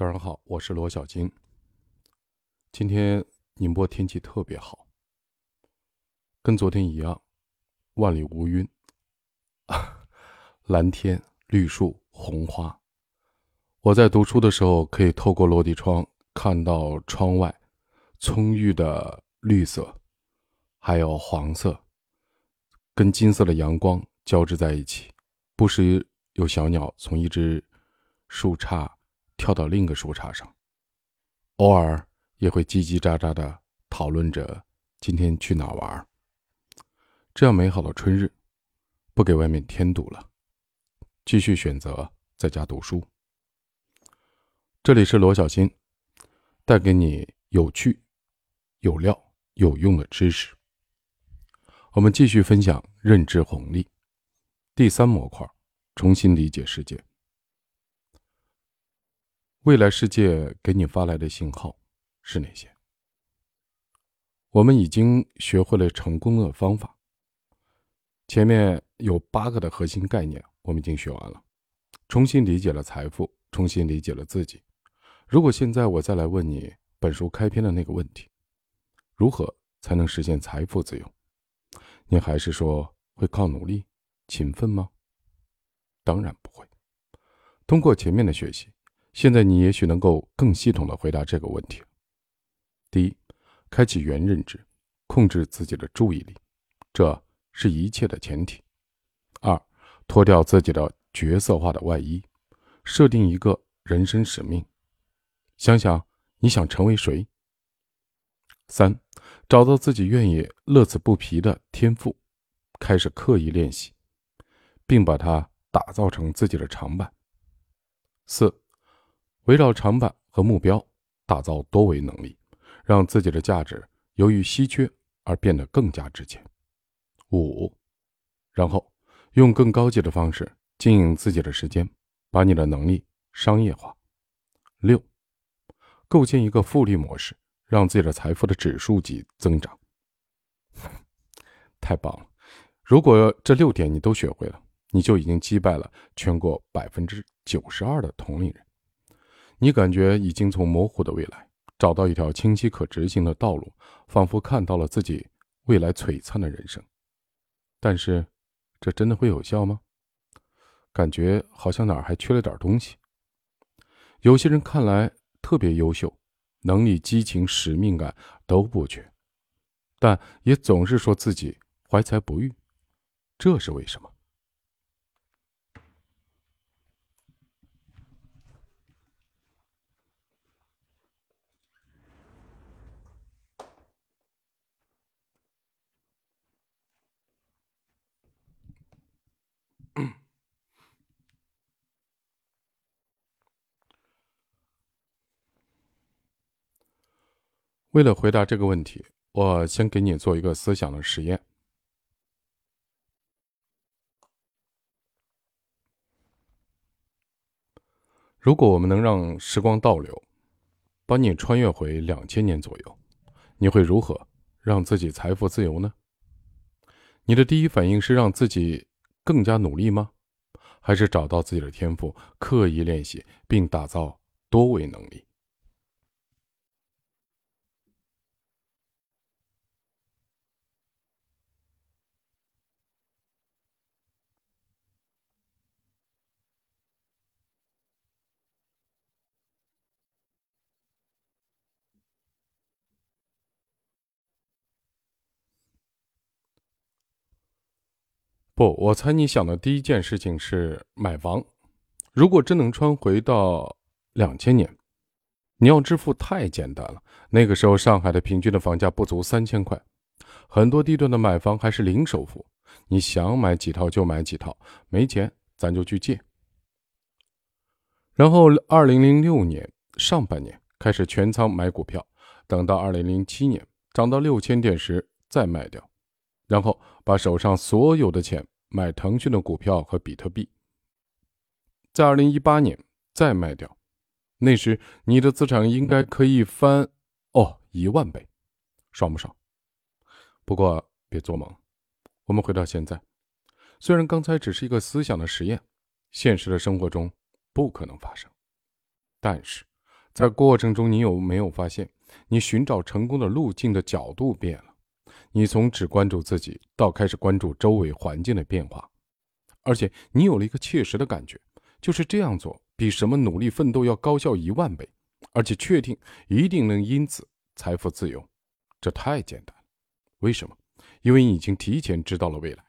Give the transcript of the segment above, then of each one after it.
早上好，我是罗小金。今天宁波天气特别好，跟昨天一样，万里无云，蓝天、绿树、红花。我在读书的时候，可以透过落地窗看到窗外葱郁的绿色，还有黄色，跟金色的阳光交织在一起。不时有小鸟从一只树杈。跳到另一个树杈上，偶尔也会叽叽喳喳的讨论着今天去哪玩。这样美好的春日，不给外面添堵了，继续选择在家读书。这里是罗小新，带给你有趣、有料、有用的知识。我们继续分享认知红利第三模块，重新理解世界。未来世界给你发来的信号是哪些？我们已经学会了成功的方法。前面有八个的核心概念，我们已经学完了，重新理解了财富，重新理解了自己。如果现在我再来问你本书开篇的那个问题：如何才能实现财富自由？你还是说会靠努力、勤奋吗？当然不会。通过前面的学习。现在你也许能够更系统的回答这个问题。第一，开启原认知，控制自己的注意力，这是一切的前提。二，脱掉自己的角色化的外衣，设定一个人生使命，想想你想成为谁。三，找到自己愿意乐此不疲的天赋，开始刻意练习，并把它打造成自己的长板。四。围绕长板和目标，打造多维能力，让自己的价值由于稀缺而变得更加值钱。五，然后用更高级的方式经营自己的时间，把你的能力商业化。六，构建一个复利模式，让自己的财富的指数级增长。太棒了！如果这六点你都学会了，你就已经击败了全国百分之九十二的同龄人。你感觉已经从模糊的未来找到一条清晰可执行的道路，仿佛看到了自己未来璀璨的人生。但是，这真的会有效吗？感觉好像哪儿还缺了点东西。有些人看来特别优秀，能力、激情、使命感都不缺，但也总是说自己怀才不遇，这是为什么？为了回答这个问题，我先给你做一个思想的实验。如果我们能让时光倒流，把你穿越回两千年左右，你会如何让自己财富自由呢？你的第一反应是让自己更加努力吗？还是找到自己的天赋，刻意练习并打造多维能力？不，我猜你想的第一件事情是买房。如果真能穿回到两千年，你要致富太简单了。那个时候，上海的平均的房价不足三千块，很多地段的买房还是零首付，你想买几套就买几套，没钱咱就去借。然后，二零零六年上半年开始全仓买股票，等到二零零七年涨到六千点时再卖掉。然后把手上所有的钱买腾讯的股票和比特币，在二零一八年再卖掉，那时你的资产应该可以翻哦一万倍，爽不爽？不过别做梦，我们回到现在，虽然刚才只是一个思想的实验，现实的生活中不可能发生，但是在过程中，你有没有发现，你寻找成功的路径的角度变了？你从只关注自己，到开始关注周围环境的变化，而且你有了一个切实的感觉，就是这样做比什么努力奋斗要高效一万倍，而且确定一定能因此财富自由。这太简单了。为什么？因为你已经提前知道了未来，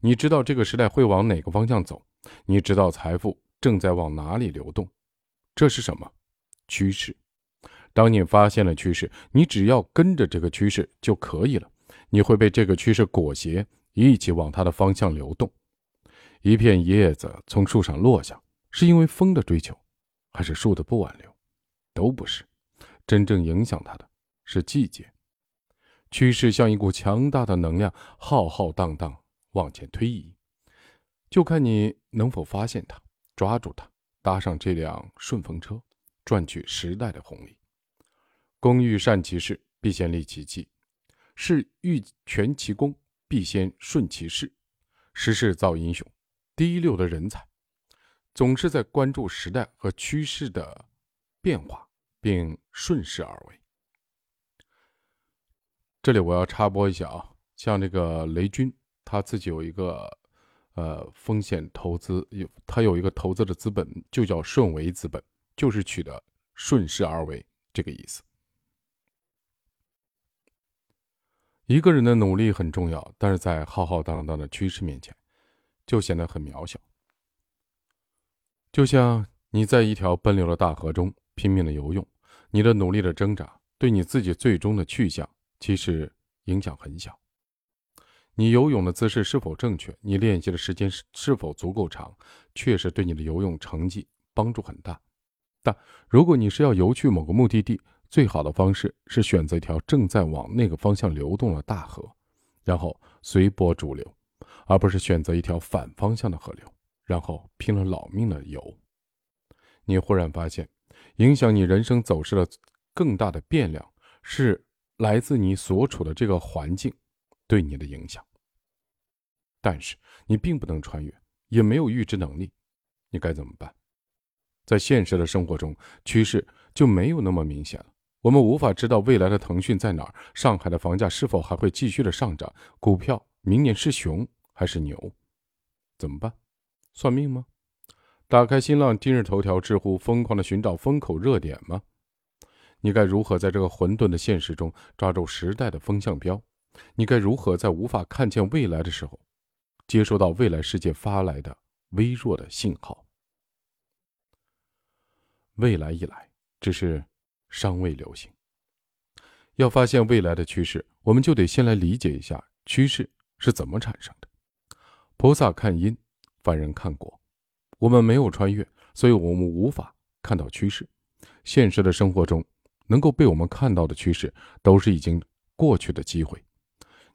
你知道这个时代会往哪个方向走，你知道财富正在往哪里流动。这是什么？趋势。当你发现了趋势，你只要跟着这个趋势就可以了。你会被这个趋势裹挟，一起往它的方向流动。一片叶子从树上落下，是因为风的追求，还是树的不挽留？都不是。真正影响它的是季节。趋势像一股强大的能量，浩浩荡荡往前推移，就看你能否发现它，抓住它，搭上这辆顺风车，赚取时代的红利。工欲善其事，必先利其器；是欲全其功，必先顺其势。时势造英雄，第一流的人才，总是在关注时代和趋势的变化，并顺势而为。这里我要插播一下啊，像这个雷军，他自己有一个呃风险投资，有他有一个投资的资本，就叫顺为资本，就是取的顺势而为这个意思。一个人的努力很重要，但是在浩浩荡荡的趋势面前，就显得很渺小。就像你在一条奔流的大河中拼命的游泳，你的努力的挣扎，对你自己最终的去向。其实影响很小。你游泳的姿势是否正确？你练习的时间是是否足够长？确实对你的游泳成绩帮助很大。但如果你是要游去某个目的地，最好的方式是选择一条正在往那个方向流动的大河，然后随波逐流，而不是选择一条反方向的河流，然后拼了老命的游。你忽然发现，影响你人生走势的更大的变量是。来自你所处的这个环境对你的影响，但是你并不能穿越，也没有预知能力，你该怎么办？在现实的生活中，趋势就没有那么明显了。我们无法知道未来的腾讯在哪儿，上海的房价是否还会继续的上涨，股票明年是熊还是牛？怎么办？算命吗？打开新浪、今日头条、知乎，疯狂的寻找风口热点吗？你该如何在这个混沌的现实中抓住时代的风向标？你该如何在无法看见未来的时候，接收到未来世界发来的微弱的信号？未来一来，只是尚未流行。要发现未来的趋势，我们就得先来理解一下趋势是怎么产生的。菩萨看因，凡人看果。我们没有穿越，所以我们无法看到趋势。现实的生活中。能够被我们看到的趋势，都是已经过去的机会。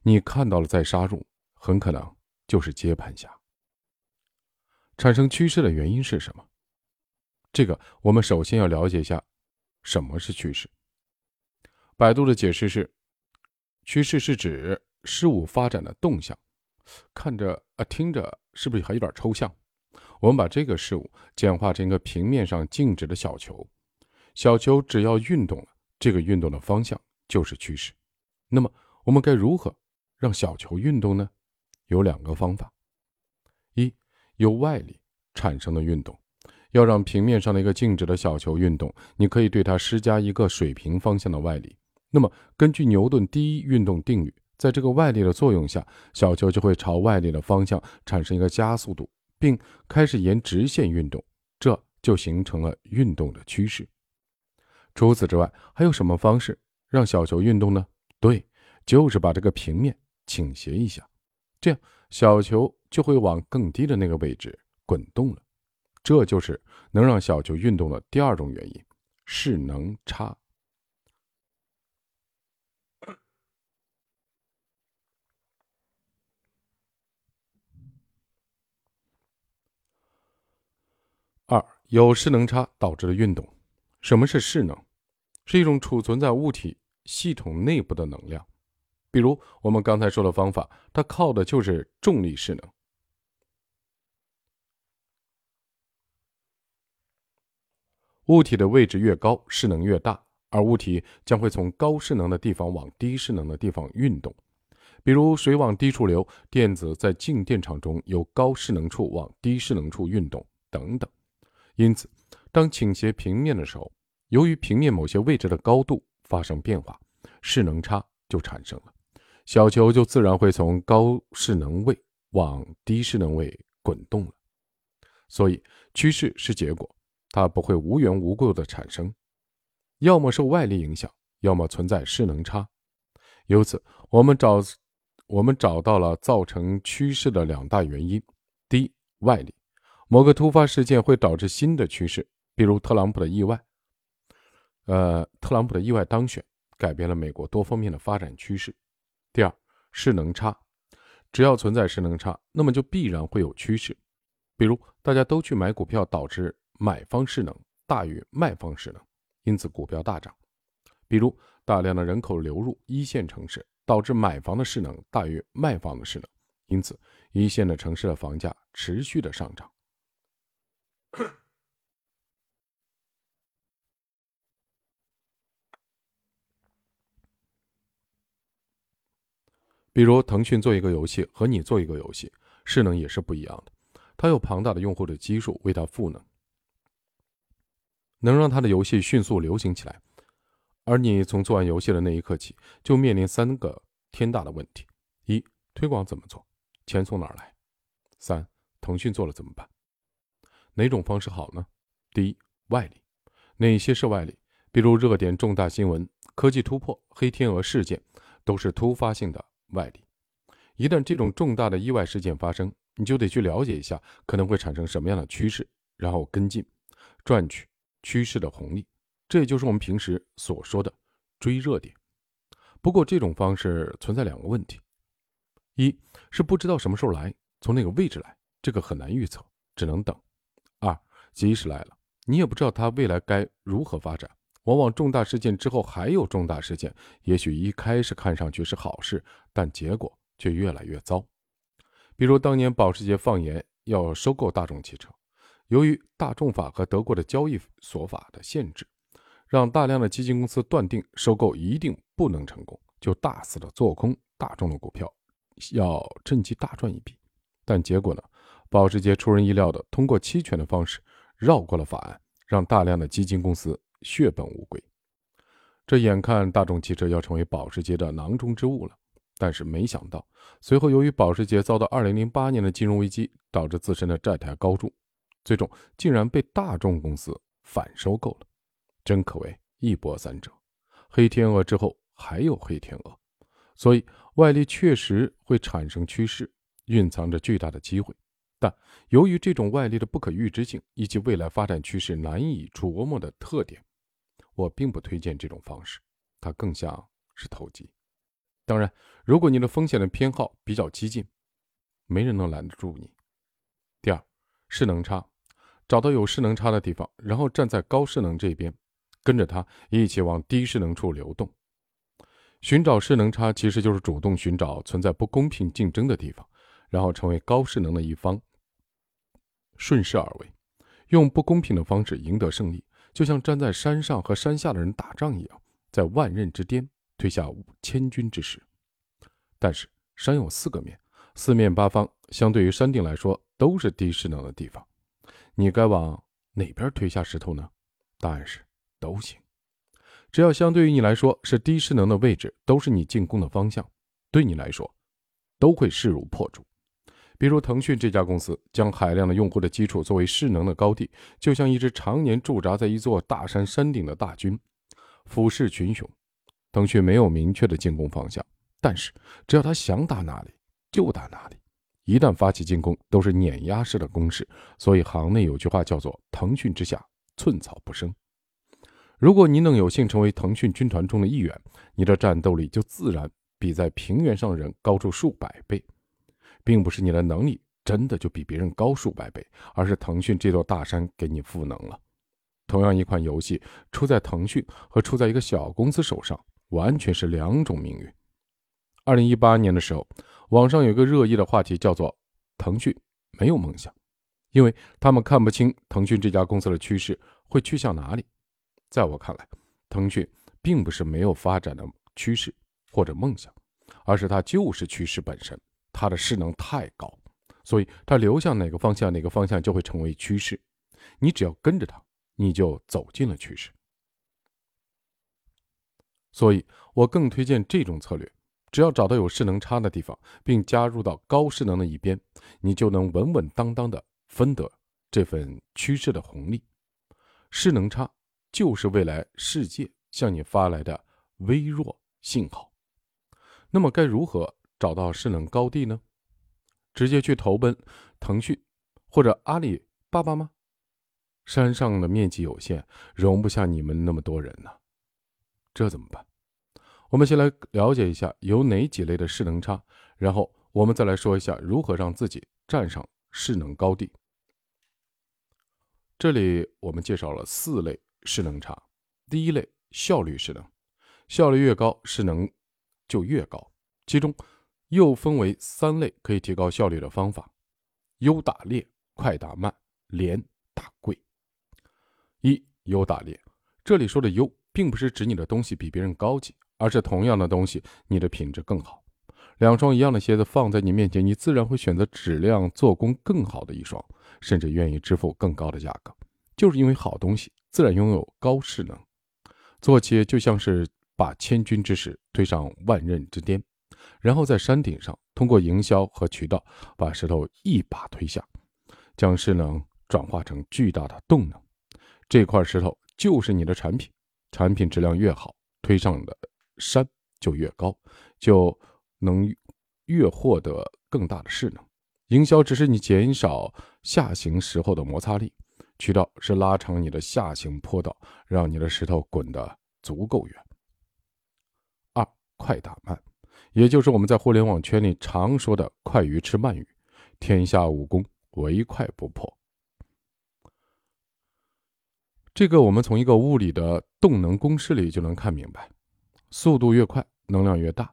你看到了再杀入，很可能就是接盘侠。产生趋势的原因是什么？这个我们首先要了解一下，什么是趋势。百度的解释是：趋势是指事物发展的动向。看着啊，听着是不是还有点抽象？我们把这个事物简化成一个平面上静止的小球。小球只要运动了，这个运动的方向就是趋势。那么，我们该如何让小球运动呢？有两个方法：一，由外力产生的运动。要让平面上的一个静止的小球运动，你可以对它施加一个水平方向的外力。那么，根据牛顿第一运动定律，在这个外力的作用下，小球就会朝外力的方向产生一个加速度，并开始沿直线运动，这就形成了运动的趋势。除此之外，还有什么方式让小球运动呢？对，就是把这个平面倾斜一下，这样小球就会往更低的那个位置滚动了。这就是能让小球运动的第二种原因——势能差。二，有势能差导致的运动。什么是势能？是一种储存在物体系统内部的能量，比如我们刚才说的方法，它靠的就是重力势能。物体的位置越高，势能越大，而物体将会从高势能的地方往低势能的地方运动。比如水往低处流，电子在静电场中由高势能处往低势能处运动，等等。因此，当倾斜平面的时候，由于平面某些位置的高度发生变化，势能差就产生了，小球就自然会从高势能位往低势能位滚动了。所以，趋势是结果，它不会无缘无故的产生，要么受外力影响，要么存在势能差。由此，我们找我们找到了造成趋势的两大原因：第一，外力，某个突发事件会导致新的趋势，比如特朗普的意外。呃，特朗普的意外当选改变了美国多方面的发展趋势。第二，势能差，只要存在势能差，那么就必然会有趋势。比如大家都去买股票，导致买方势能大于卖方势能，因此股票大涨。比如大量的人口流入一线城市，导致买房的势能大于卖方的势能，因此一线的城市的房价持续的上涨。比如腾讯做一个游戏和你做一个游戏，势能也是不一样的。它有庞大的用户的基数为它赋能，能让他的游戏迅速流行起来。而你从做完游戏的那一刻起，就面临三个天大的问题：一、推广怎么做？钱从哪儿来？三、腾讯做了怎么办？哪种方式好呢？第一，外力。哪些是外力？比如热点、重大新闻、科技突破、黑天鹅事件，都是突发性的外力。一旦这种重大的意外事件发生，你就得去了解一下可能会产生什么样的趋势，然后跟进，赚取趋势的红利。这也就是我们平时所说的追热点。不过这种方式存在两个问题：一是不知道什么时候来，从哪个位置来，这个很难预测，只能等；二即使来了，你也不知道它未来该如何发展。往往重大事件之后还有重大事件，也许一开始看上去是好事，但结果却越来越糟。比如当年保时捷放言要收购大众汽车，由于大众法和德国的交易所法的限制，让大量的基金公司断定收购一定不能成功，就大肆的做空大众的股票，要趁机大赚一笔。但结果呢？保时捷出人意料的通过期权的方式绕过了法案，让大量的基金公司血本无归。这眼看大众汽车要成为保时捷的囊中之物了。但是没想到，随后由于保时捷遭到2008年的金融危机，导致自身的债台高筑，最终竟然被大众公司反收购了，真可谓一波三折。黑天鹅之后还有黑天鹅，所以外力确实会产生趋势，蕴藏着巨大的机会。但由于这种外力的不可预知性以及未来发展趋势难以琢磨的特点，我并不推荐这种方式，它更像是投机。当然，如果你的风险的偏好比较激进，没人能拦得住你。第二，势能差，找到有势能差的地方，然后站在高势能这边，跟着它一起往低势能处流动。寻找势能差，其实就是主动寻找存在不公平竞争的地方，然后成为高势能的一方，顺势而为，用不公平的方式赢得胜利，就像站在山上和山下的人打仗一样，在万仞之巅。推下千钧之势，但是山有四个面，四面八方相对于山顶来说都是低势能的地方，你该往哪边推下石头呢？答案是都行，只要相对于你来说是低势能的位置，都是你进攻的方向，对你来说都会势如破竹。比如腾讯这家公司，将海量的用户的基础作为势能的高地，就像一支常年驻扎在一座大山山顶的大军，俯视群雄。腾讯没有明确的进攻方向，但是只要他想打哪里就打哪里。一旦发起进攻，都是碾压式的攻势。所以行内有句话叫做“腾讯之下，寸草不生”。如果你能有幸成为腾讯军团中的一员，你的战斗力就自然比在平原上的人高出数百倍。并不是你的能力真的就比别人高数百倍，而是腾讯这座大山给你赋能了。同样一款游戏，出在腾讯和出在一个小公司手上。完全是两种命运。二零一八年的时候，网上有个热议的话题叫做“腾讯没有梦想”，因为他们看不清腾讯这家公司的趋势会去向哪里。在我看来，腾讯并不是没有发展的趋势或者梦想，而是它就是趋势本身，它的势能太高，所以它流向哪个方向，哪个方向就会成为趋势。你只要跟着它，你就走进了趋势。所以我更推荐这种策略。只要找到有势能差的地方，并加入到高势能的一边，你就能稳稳当当的分得这份趋势的红利。势能差就是未来世界向你发来的微弱信号。那么该如何找到势能高地呢？直接去投奔腾讯或者阿里巴巴吗？山上的面积有限，容不下你们那么多人呢。这怎么办？我们先来了解一下有哪几类的势能差，然后我们再来说一下如何让自己站上势能高地。这里我们介绍了四类势能差。第一类效率势能，效率越高，势能就越高。其中又分为三类可以提高效率的方法：优打劣、快打慢、廉打贵。一优打劣，这里说的优，并不是指你的东西比别人高级。而是同样的东西，你的品质更好。两双一样的鞋子放在你面前，你自然会选择质量、做工更好的一双，甚至愿意支付更高的价格。就是因为好东西自然拥有高势能。做企业就像是把千钧之石推上万仞之巅，然后在山顶上通过营销和渠道把石头一把推下，将势能转化成巨大的动能。这块石头就是你的产品，产品质量越好，推上的。山就越高，就能越获得更大的势能。营销只是你减少下行时候的摩擦力，渠道是拉长你的下行坡道，让你的石头滚得足够远。二快打慢，也就是我们在互联网圈里常说的“快鱼吃慢鱼”，天下武功唯快不破。这个我们从一个物理的动能公式里就能看明白。速度越快，能量越大。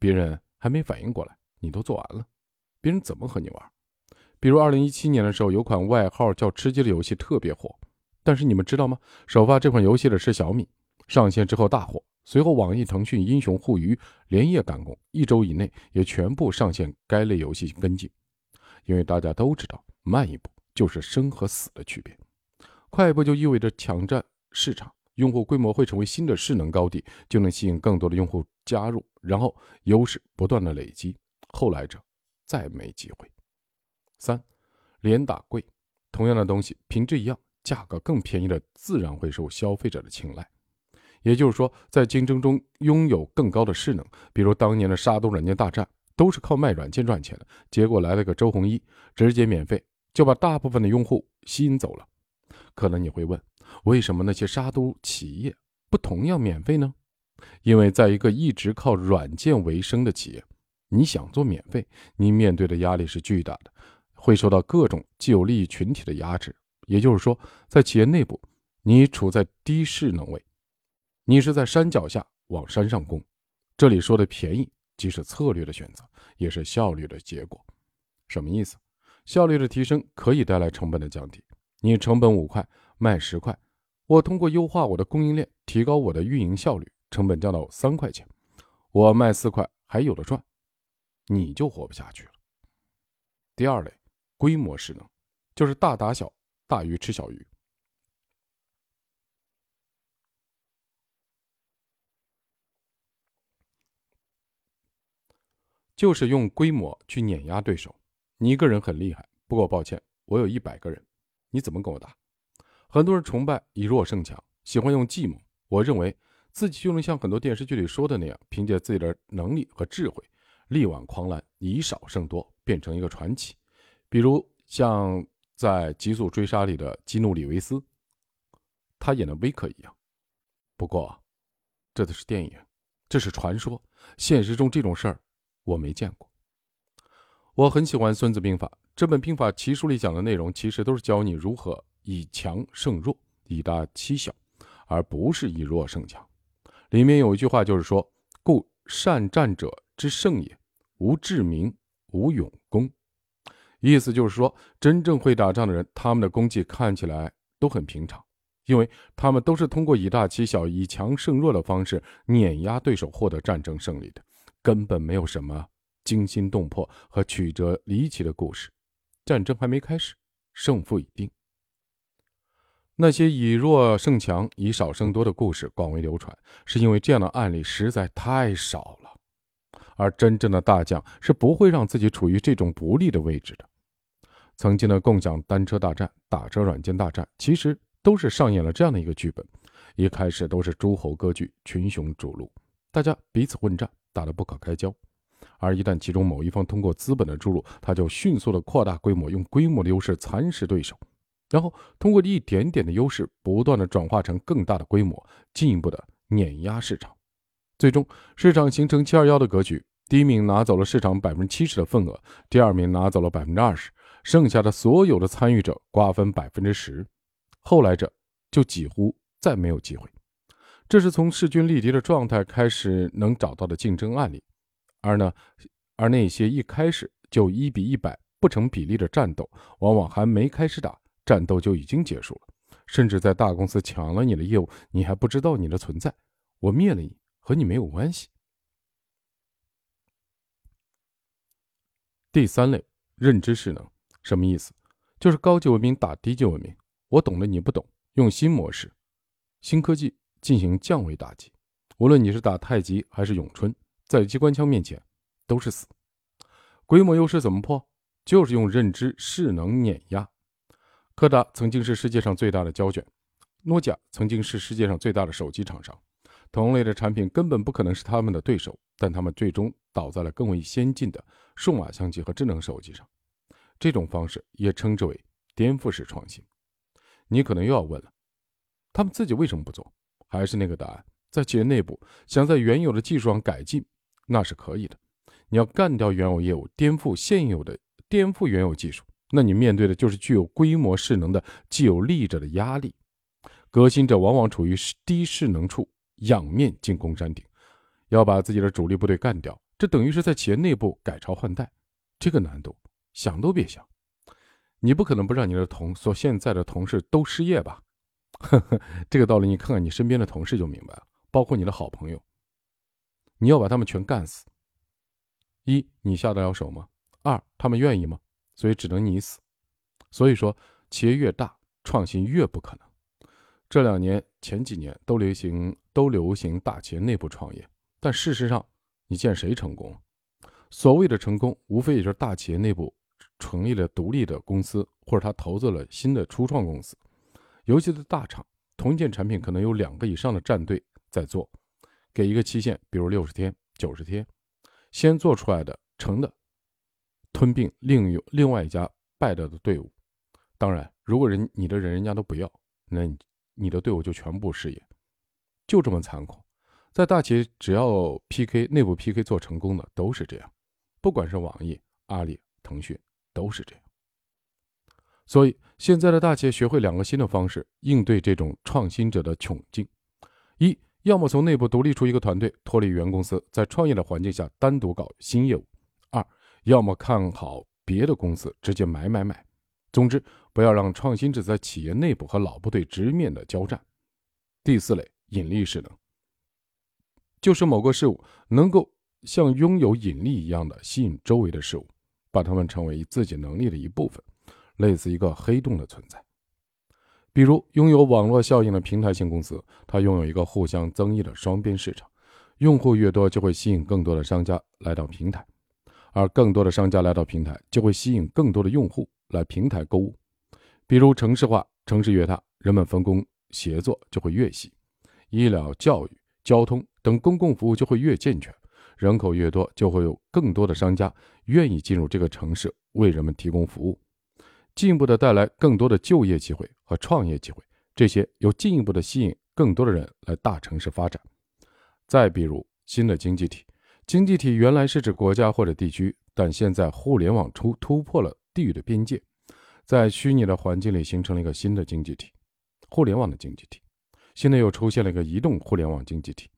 别人还没反应过来，你都做完了。别人怎么和你玩？比如二零一七年的时候，有款外号叫“吃鸡”的游戏特别火。但是你们知道吗？首发这款游戏的是小米，上线之后大火。随后，网易、腾讯、英雄、互娱连夜赶工，一周以内也全部上线该类游戏跟进。因为大家都知道，慢一步就是生和死的区别，快一步就意味着抢占市场。用户规模会成为新的势能高地，就能吸引更多的用户加入，然后优势不断的累积，后来者再没机会。三，连打贵，同样的东西品质一样，价格更便宜的自然会受消费者的青睐。也就是说，在竞争中拥有更高的势能，比如当年的杀毒软件大战，都是靠卖软件赚钱的，结果来了个周鸿祎，直接免费就把大部分的用户吸引走了。可能你会问。为什么那些杀毒企业不同样免费呢？因为在一个一直靠软件为生的企业，你想做免费，你面对的压力是巨大的，会受到各种既有利益群体的压制。也就是说，在企业内部，你处在低势能位，你是在山脚下往山上攻。这里说的便宜，既是策略的选择，也是效率的结果。什么意思？效率的提升可以带来成本的降低。你成本五块，卖十块。我通过优化我的供应链，提高我的运营效率，成本降到三块钱，我卖四块还有的赚，你就活不下去了。第二类，规模势能，就是大打小，大鱼吃小鱼，就是用规模去碾压对手。你一个人很厉害，不过抱歉，我有一百个人，你怎么跟我打？很多人崇拜以弱胜强，喜欢用计谋。我认为自己就能像很多电视剧里说的那样，凭借自己的能力和智慧，力挽狂澜，以少胜多，变成一个传奇。比如像在《极速追杀》里的基努·里维斯，他演的威克一样。不过，这都是电影，这是传说，现实中这种事儿我没见过。我很喜欢《孙子兵法》这本兵法奇书里讲的内容，其实都是教你如何。以强胜弱，以大欺小，而不是以弱胜强。里面有一句话，就是说：“故善战者之胜也，无智明，无勇功。”意思就是说，真正会打仗的人，他们的功绩看起来都很平常，因为他们都是通过以大欺小、以强胜弱的方式碾压对手获得战争胜利的，根本没有什么惊心动魄和曲折离奇的故事。战争还没开始，胜负已定。那些以弱胜强、以少胜多的故事广为流传，是因为这样的案例实在太少了。而真正的大将是不会让自己处于这种不利的位置的。曾经的共享单车大战、打车软件大战，其实都是上演了这样的一个剧本：一开始都是诸侯割据、群雄逐鹿，大家彼此混战，打得不可开交。而一旦其中某一方通过资本的注入，他就迅速的扩大规模，用规模的优势蚕食对手。然后通过一点点的优势，不断的转化成更大的规模，进一步的碾压市场，最终市场形成七二幺的格局。第一名拿走了市场百分之七十的份额，第二名拿走了百分之二十，剩下的所有的参与者瓜分百分之十，后来者就几乎再没有机会。这是从势均力敌的状态开始能找到的竞争案例，而呢，而那些一开始就一比一百不成比例的战斗，往往还没开始打。战斗就已经结束了，甚至在大公司抢了你的业务，你还不知道你的存在。我灭了你，和你没有关系。第三类认知势能什么意思？就是高级文明打低级文明，我懂的你不懂，用新模式、新科技进行降维打击。无论你是打太极还是咏春，在机关枪面前都是死。规模优势怎么破？就是用认知势能碾压。柯达曾经是世界上最大的胶卷，诺基亚曾经是世界上最大的手机厂商，同类的产品根本不可能是他们的对手，但他们最终倒在了更为先进的数码相机和智能手机上。这种方式也称之为颠覆式创新。你可能又要问了，他们自己为什么不做？还是那个答案，在企业内部想在原有的技术上改进，那是可以的。你要干掉原有业务，颠覆现有的，颠覆原有技术。那你面对的就是具有规模势能的既有利益者的压力，革新者往往处于低势能处，仰面进攻山顶，要把自己的主力部队干掉，这等于是在企业内部改朝换代，这个难度想都别想。你不可能不让你的同所现在的同事都失业吧？呵呵，这个道理你看看你身边的同事就明白了，包括你的好朋友，你要把他们全干死。一，你下得了手吗？二，他们愿意吗？所以只能你死。所以说，企业越大，创新越不可能。这两年、前几年都流行，都流行大企业内部创业，但事实上，你见谁成功？所谓的成功，无非也就是大企业内部成立了独立的公司，或者他投资了新的初创公司。尤其是大厂，同一件产品可能有两个以上的战队在做，给一个期限，比如六十天、九十天，先做出来的成的。吞并另有另外一家败掉的队伍，当然，如果人你的人人家都不要，那你你的队伍就全部失业，就这么残酷。在大企业，只要 PK 内部 PK 做成功的都是这样，不管是网易、阿里、腾讯都是这样。所以现在的大企业学会两个新的方式应对这种创新者的窘境：一，要么从内部独立出一个团队，脱离原公司，在创业的环境下单独搞新业务。二要么看好别的公司，直接买买买。总之，不要让创新者在企业内部和老部队直面的交战。第四类引力势能，就是某个事物能够像拥有引力一样的吸引周围的事物，把它们成为自己能力的一部分，类似一个黑洞的存在。比如，拥有网络效应的平台型公司，它拥有一个互相增益的双边市场，用户越多，就会吸引更多的商家来到平台。而更多的商家来到平台，就会吸引更多的用户来平台购物。比如城市化、城市越大，人们分工协作就会越细；医疗、教育、交通等公共服务就会越健全。人口越多，就会有更多的商家愿意进入这个城市为人们提供服务，进一步的带来更多的就业机会和创业机会。这些又进一步的吸引更多的人来大城市发展。再比如新的经济体。经济体原来是指国家或者地区，但现在互联网突突破了地域的边界，在虚拟的环境里形成了一个新的经济体——互联网的经济体。现在又出现了一个移动互联网经济体，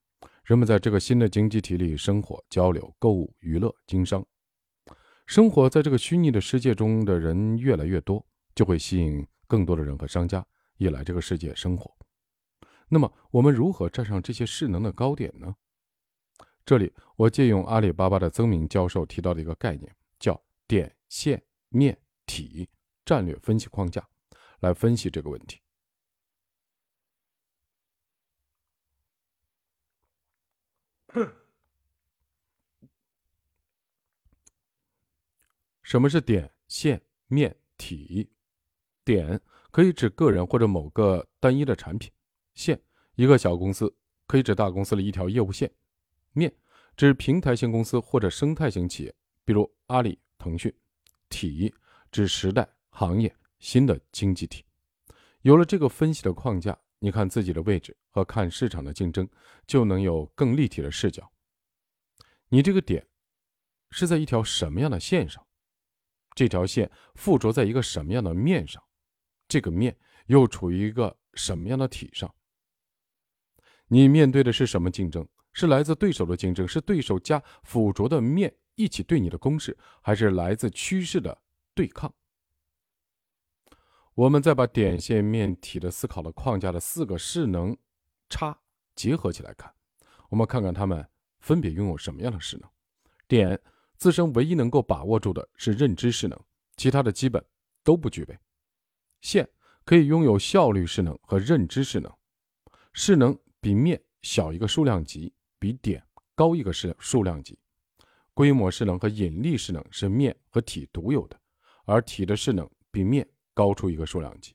人们在这个新的经济体里生活、交流、购物、娱乐、经商。生活在这个虚拟的世界中的人越来越多，就会吸引更多的人和商家也来这个世界生活。那么，我们如何站上这些势能的高点呢？这里我借用阿里巴巴的曾明教授提到的一个概念，叫点、线、面、体战略分析框架，来分析这个问题。什么是点、线、面、体？点可以指个人或者某个单一的产品；线一个小公司，可以指大公司的一条业务线；面指平台型公司或者生态型企业，比如阿里、腾讯；体指时代、行业、新的经济体。有了这个分析的框架，你看自己的位置和看市场的竞争，就能有更立体的视角。你这个点是在一条什么样的线上？这条线附着在一个什么样的面上？这个面又处于一个什么样的体上？你面对的是什么竞争？是来自对手的竞争，是对手加附着的面一起对你的攻势，还是来自趋势的对抗？我们再把点线面体的思考的框架的四个势能差结合起来看，我们看看它们分别拥有什么样的势能？点。自身唯一能够把握住的是认知势能，其他的基本都不具备。线可以拥有效率势能和认知势能，势能比面小一个数量级，比点高一个是数量级。规模势能和引力势能是面和体独有的，而体的势能比面高出一个数量级。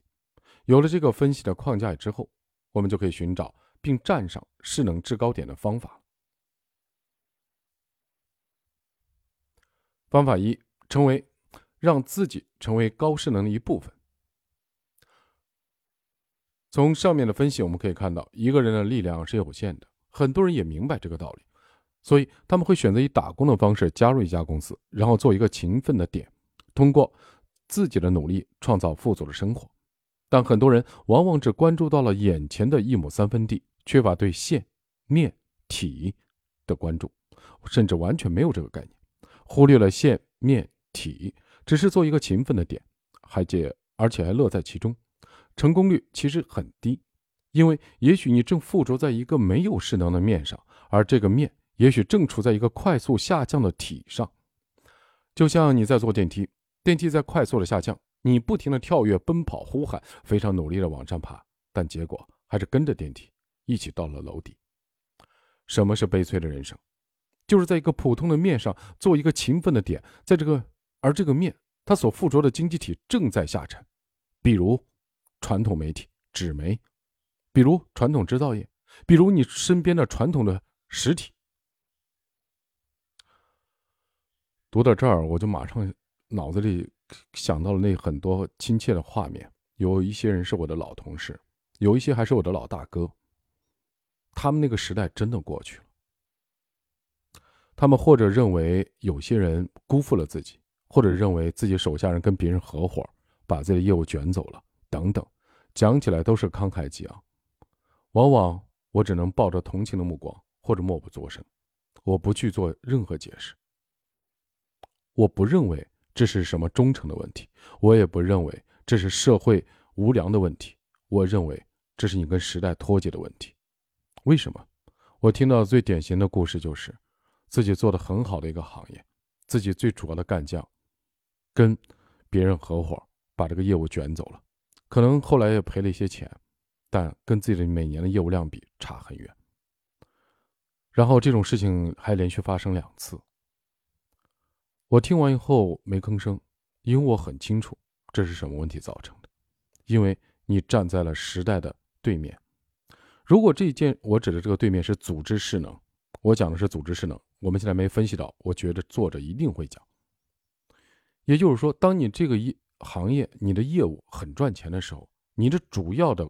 有了这个分析的框架之后，我们就可以寻找并站上势能制高点的方法。方法一：成为让自己成为高势能的一部分。从上面的分析，我们可以看到，一个人的力量是有限的。很多人也明白这个道理，所以他们会选择以打工的方式加入一家公司，然后做一个勤奋的点，通过自己的努力创造富足的生活。但很多人往往只关注到了眼前的一亩三分地，缺乏对线、面、体的关注，甚至完全没有这个概念。忽略了线面体，只是做一个勤奋的点，还借而且还乐在其中，成功率其实很低，因为也许你正附着在一个没有势能的面上，而这个面也许正处在一个快速下降的体上。就像你在坐电梯，电梯在快速的下降，你不停的跳跃、奔跑、呼喊，非常努力的往上爬，但结果还是跟着电梯一起到了楼底。什么是悲催的人生？就是在一个普通的面上做一个勤奋的点，在这个而这个面它所附着的经济体正在下沉，比如传统媒体、纸媒，比如传统制造业，比如你身边的传统的实体。读到这儿，我就马上脑子里想到了那很多亲切的画面，有一些人是我的老同事，有一些还是我的老大哥。他们那个时代真的过去了。他们或者认为有些人辜负了自己，或者认为自己手下人跟别人合伙，把自己的业务卷走了，等等，讲起来都是慷慨激昂。往往我只能抱着同情的目光，或者默不作声，我不去做任何解释。我不认为这是什么忠诚的问题，我也不认为这是社会无良的问题，我认为这是你跟时代脱节的问题。为什么？我听到最典型的故事就是。自己做的很好的一个行业，自己最主要的干将，跟别人合伙把这个业务卷走了，可能后来也赔了一些钱，但跟自己的每年的业务量比差很远。然后这种事情还连续发生两次。我听完以后没吭声，因为我很清楚这是什么问题造成的，因为你站在了时代的对面。如果这件我指的这个对面是组织势能。我讲的是组织势能，我们现在没分析到，我觉得作者一定会讲。也就是说，当你这个一行业你的业务很赚钱的时候，你的主要的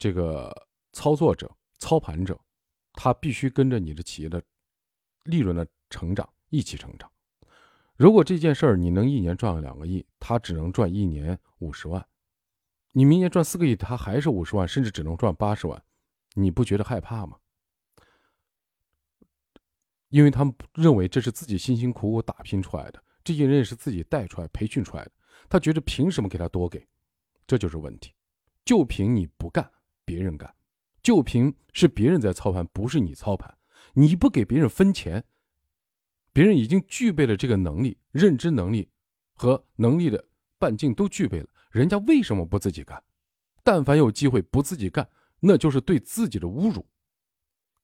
这个操作者、操盘者，他必须跟着你的企业的利润的成长一起成长。如果这件事儿你能一年赚两个亿，他只能赚一年五十万；你明年赚四个亿，他还是五十万，甚至只能赚八十万，你不觉得害怕吗？因为他们认为这是自己辛辛苦苦打拼出来的，这些人也是自己带出来、培训出来的，他觉得凭什么给他多给？这就是问题。就凭你不干，别人干；就凭是别人在操盘，不是你操盘。你不给别人分钱，别人已经具备了这个能力、认知能力和能力的半径都具备了，人家为什么不自己干？但凡有机会不自己干，那就是对自己的侮辱。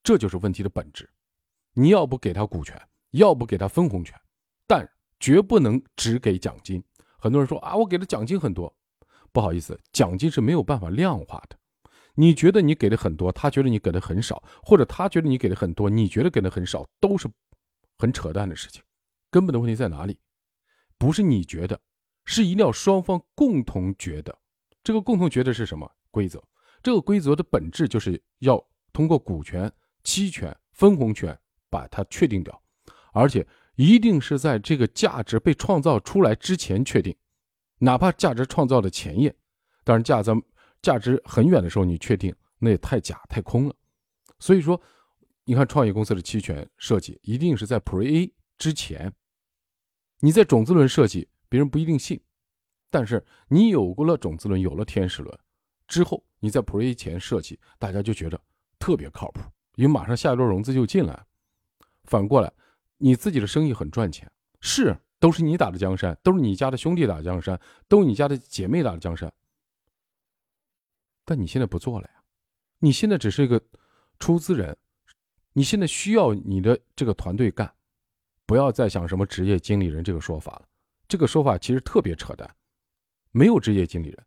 这就是问题的本质。你要不给他股权，要不给他分红权，但绝不能只给奖金。很多人说啊，我给的奖金很多，不好意思，奖金是没有办法量化的。你觉得你给的很多，他觉得你给的很少，或者他觉得你给的很多，你觉得给的很少，都是很扯淡的事情。根本的问题在哪里？不是你觉得，是一定要双方共同觉得。这个共同觉得是什么规则？这个规则的本质就是要通过股权、期权、分红权把它确定掉，而且一定是在这个价值被创造出来之前确定，哪怕价值创造的前夜，当然价值。价值很远的时候，你确定那也太假太空了。所以说，你看创业公司的期权设计，一定是在 Pre A 之前。你在种子轮设计，别人不一定信；但是你有过了种子轮，有了天使轮之后，你在 Pre A 前设计，大家就觉得特别靠谱，因为马上下一轮融资就进来。反过来，你自己的生意很赚钱，是都是你打的江山，都是你家的兄弟打江山，都是你家的姐妹打的江山。但你现在不做了呀，你现在只是一个出资人，你现在需要你的这个团队干，不要再想什么职业经理人这个说法了，这个说法其实特别扯淡，没有职业经理人。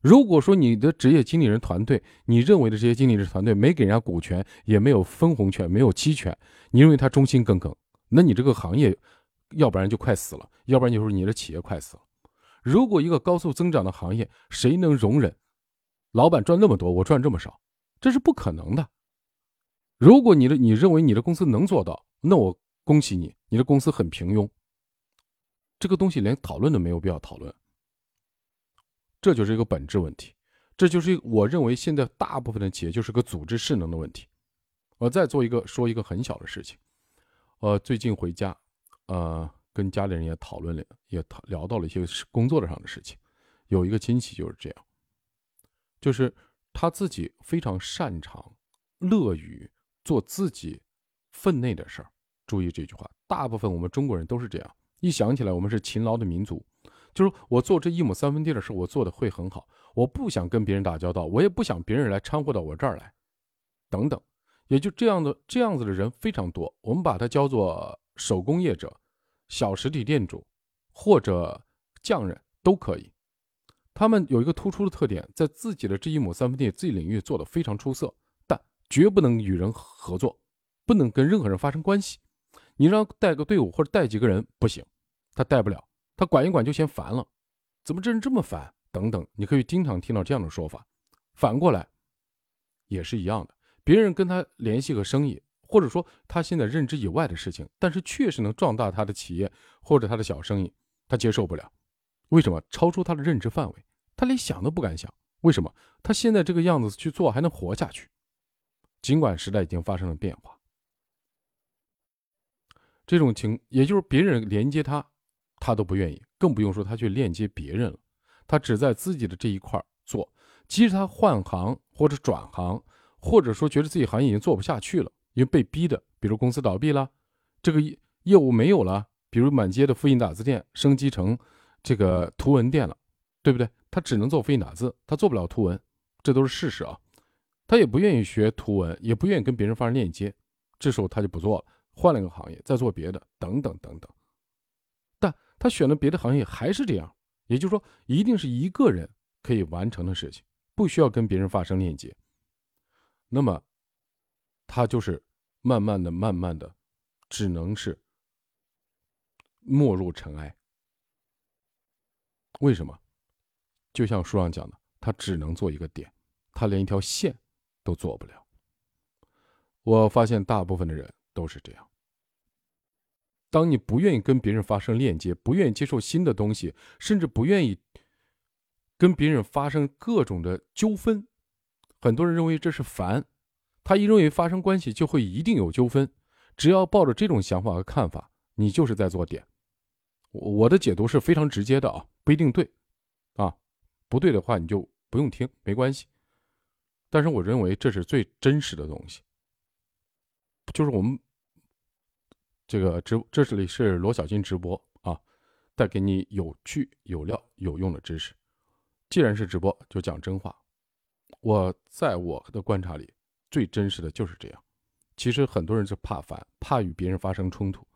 如果说你的职业经理人团队，你认为的这些经理人团队没给人家股权，也没有分红权，没有期权，你认为他忠心耿耿，那你这个行业，要不然就快死了，要不然就是你的企业快死了。如果一个高速增长的行业，谁能容忍？老板赚那么多，我赚这么少，这是不可能的。如果你的你认为你的公司能做到，那我恭喜你，你的公司很平庸。这个东西连讨论都没有必要讨论。这就是一个本质问题，这就是我认为现在大部分的企业就是个组织势能的问题。我再做一个说一个很小的事情，呃，最近回家，呃，跟家里人也讨论了，也讨聊到了一些工作上的事情。有一个亲戚就是这样。就是他自己非常擅长、乐于做自己分内的事儿。注意这句话，大部分我们中国人都是这样。一想起来，我们是勤劳的民族，就是我做这一亩三分地的事，我做的会很好。我不想跟别人打交道，我也不想别人来掺和到我这儿来，等等。也就这样的这样子的人非常多。我们把它叫做手工业者、小实体店主或者匠人都可以。他们有一个突出的特点，在自己的这一亩三分地、自己领域做得非常出色，但绝不能与人合作，不能跟任何人发生关系。你让带个队伍或者带几个人不行，他带不了，他管一管就嫌烦了。怎么这人这么烦？等等，你可以经常听到这样的说法。反过来，也是一样的，别人跟他联系个生意，或者说他现在认知以外的事情，但是确实能壮大他的企业或者他的小生意，他接受不了。为什么？超出他的认知范围。他连想都不敢想，为什么他现在这个样子去做还能活下去？尽管时代已经发生了变化，这种情也就是别人连接他，他都不愿意，更不用说他去链接别人了。他只在自己的这一块做，即使他换行或者转行，或者说觉得自己行业已经做不下去了，因为被逼的，比如公司倒闭了，这个业务没有了，比如满街的复印打字店升级成这个图文店了，对不对？他只能做复印打字，他做不了图文，这都是事实啊。他也不愿意学图文，也不愿意跟别人发生链接，这时候他就不做了，换了一个行业，再做别的，等等等等。但他选了别的行业还是这样，也就是说，一定是一个人可以完成的事情，不需要跟别人发生链接。那么，他就是慢慢的、慢慢的，只能是没入尘埃。为什么？就像书上讲的，他只能做一个点，他连一条线都做不了。我发现大部分的人都是这样。当你不愿意跟别人发生链接，不愿意接受新的东西，甚至不愿意跟别人发生各种的纠纷，很多人认为这是烦。他一认为发生关系就会一定有纠纷，只要抱着这种想法和看法，你就是在做点。我的解读是非常直接的啊，不一定对，不对的话你就不用听，没关系。但是我认为这是最真实的东西，就是我们这个直这里是罗小金直播啊，带给你有趣、有料、有用的知识。既然是直播，就讲真话。我在我的观察里，最真实的就是这样。其实很多人就怕烦，怕与别人发生冲突，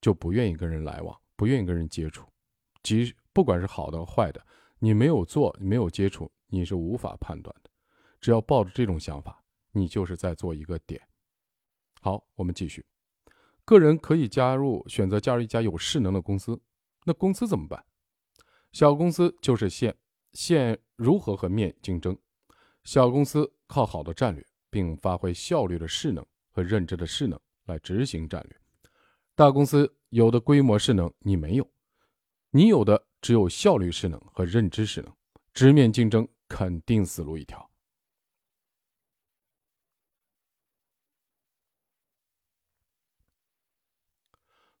就不愿意跟人来往，不愿意跟人接触。即不管是好的坏的，你没有做，你没有接触，你是无法判断的。只要抱着这种想法，你就是在做一个点。好，我们继续。个人可以加入，选择加入一家有势能的公司。那公司怎么办？小公司就是线，线如何和面竞争？小公司靠好的战略，并发挥效率的势能和认知的势能来执行战略。大公司有的规模势能你没有，你有的只有效率势能和认知势能，直面竞争肯定死路一条。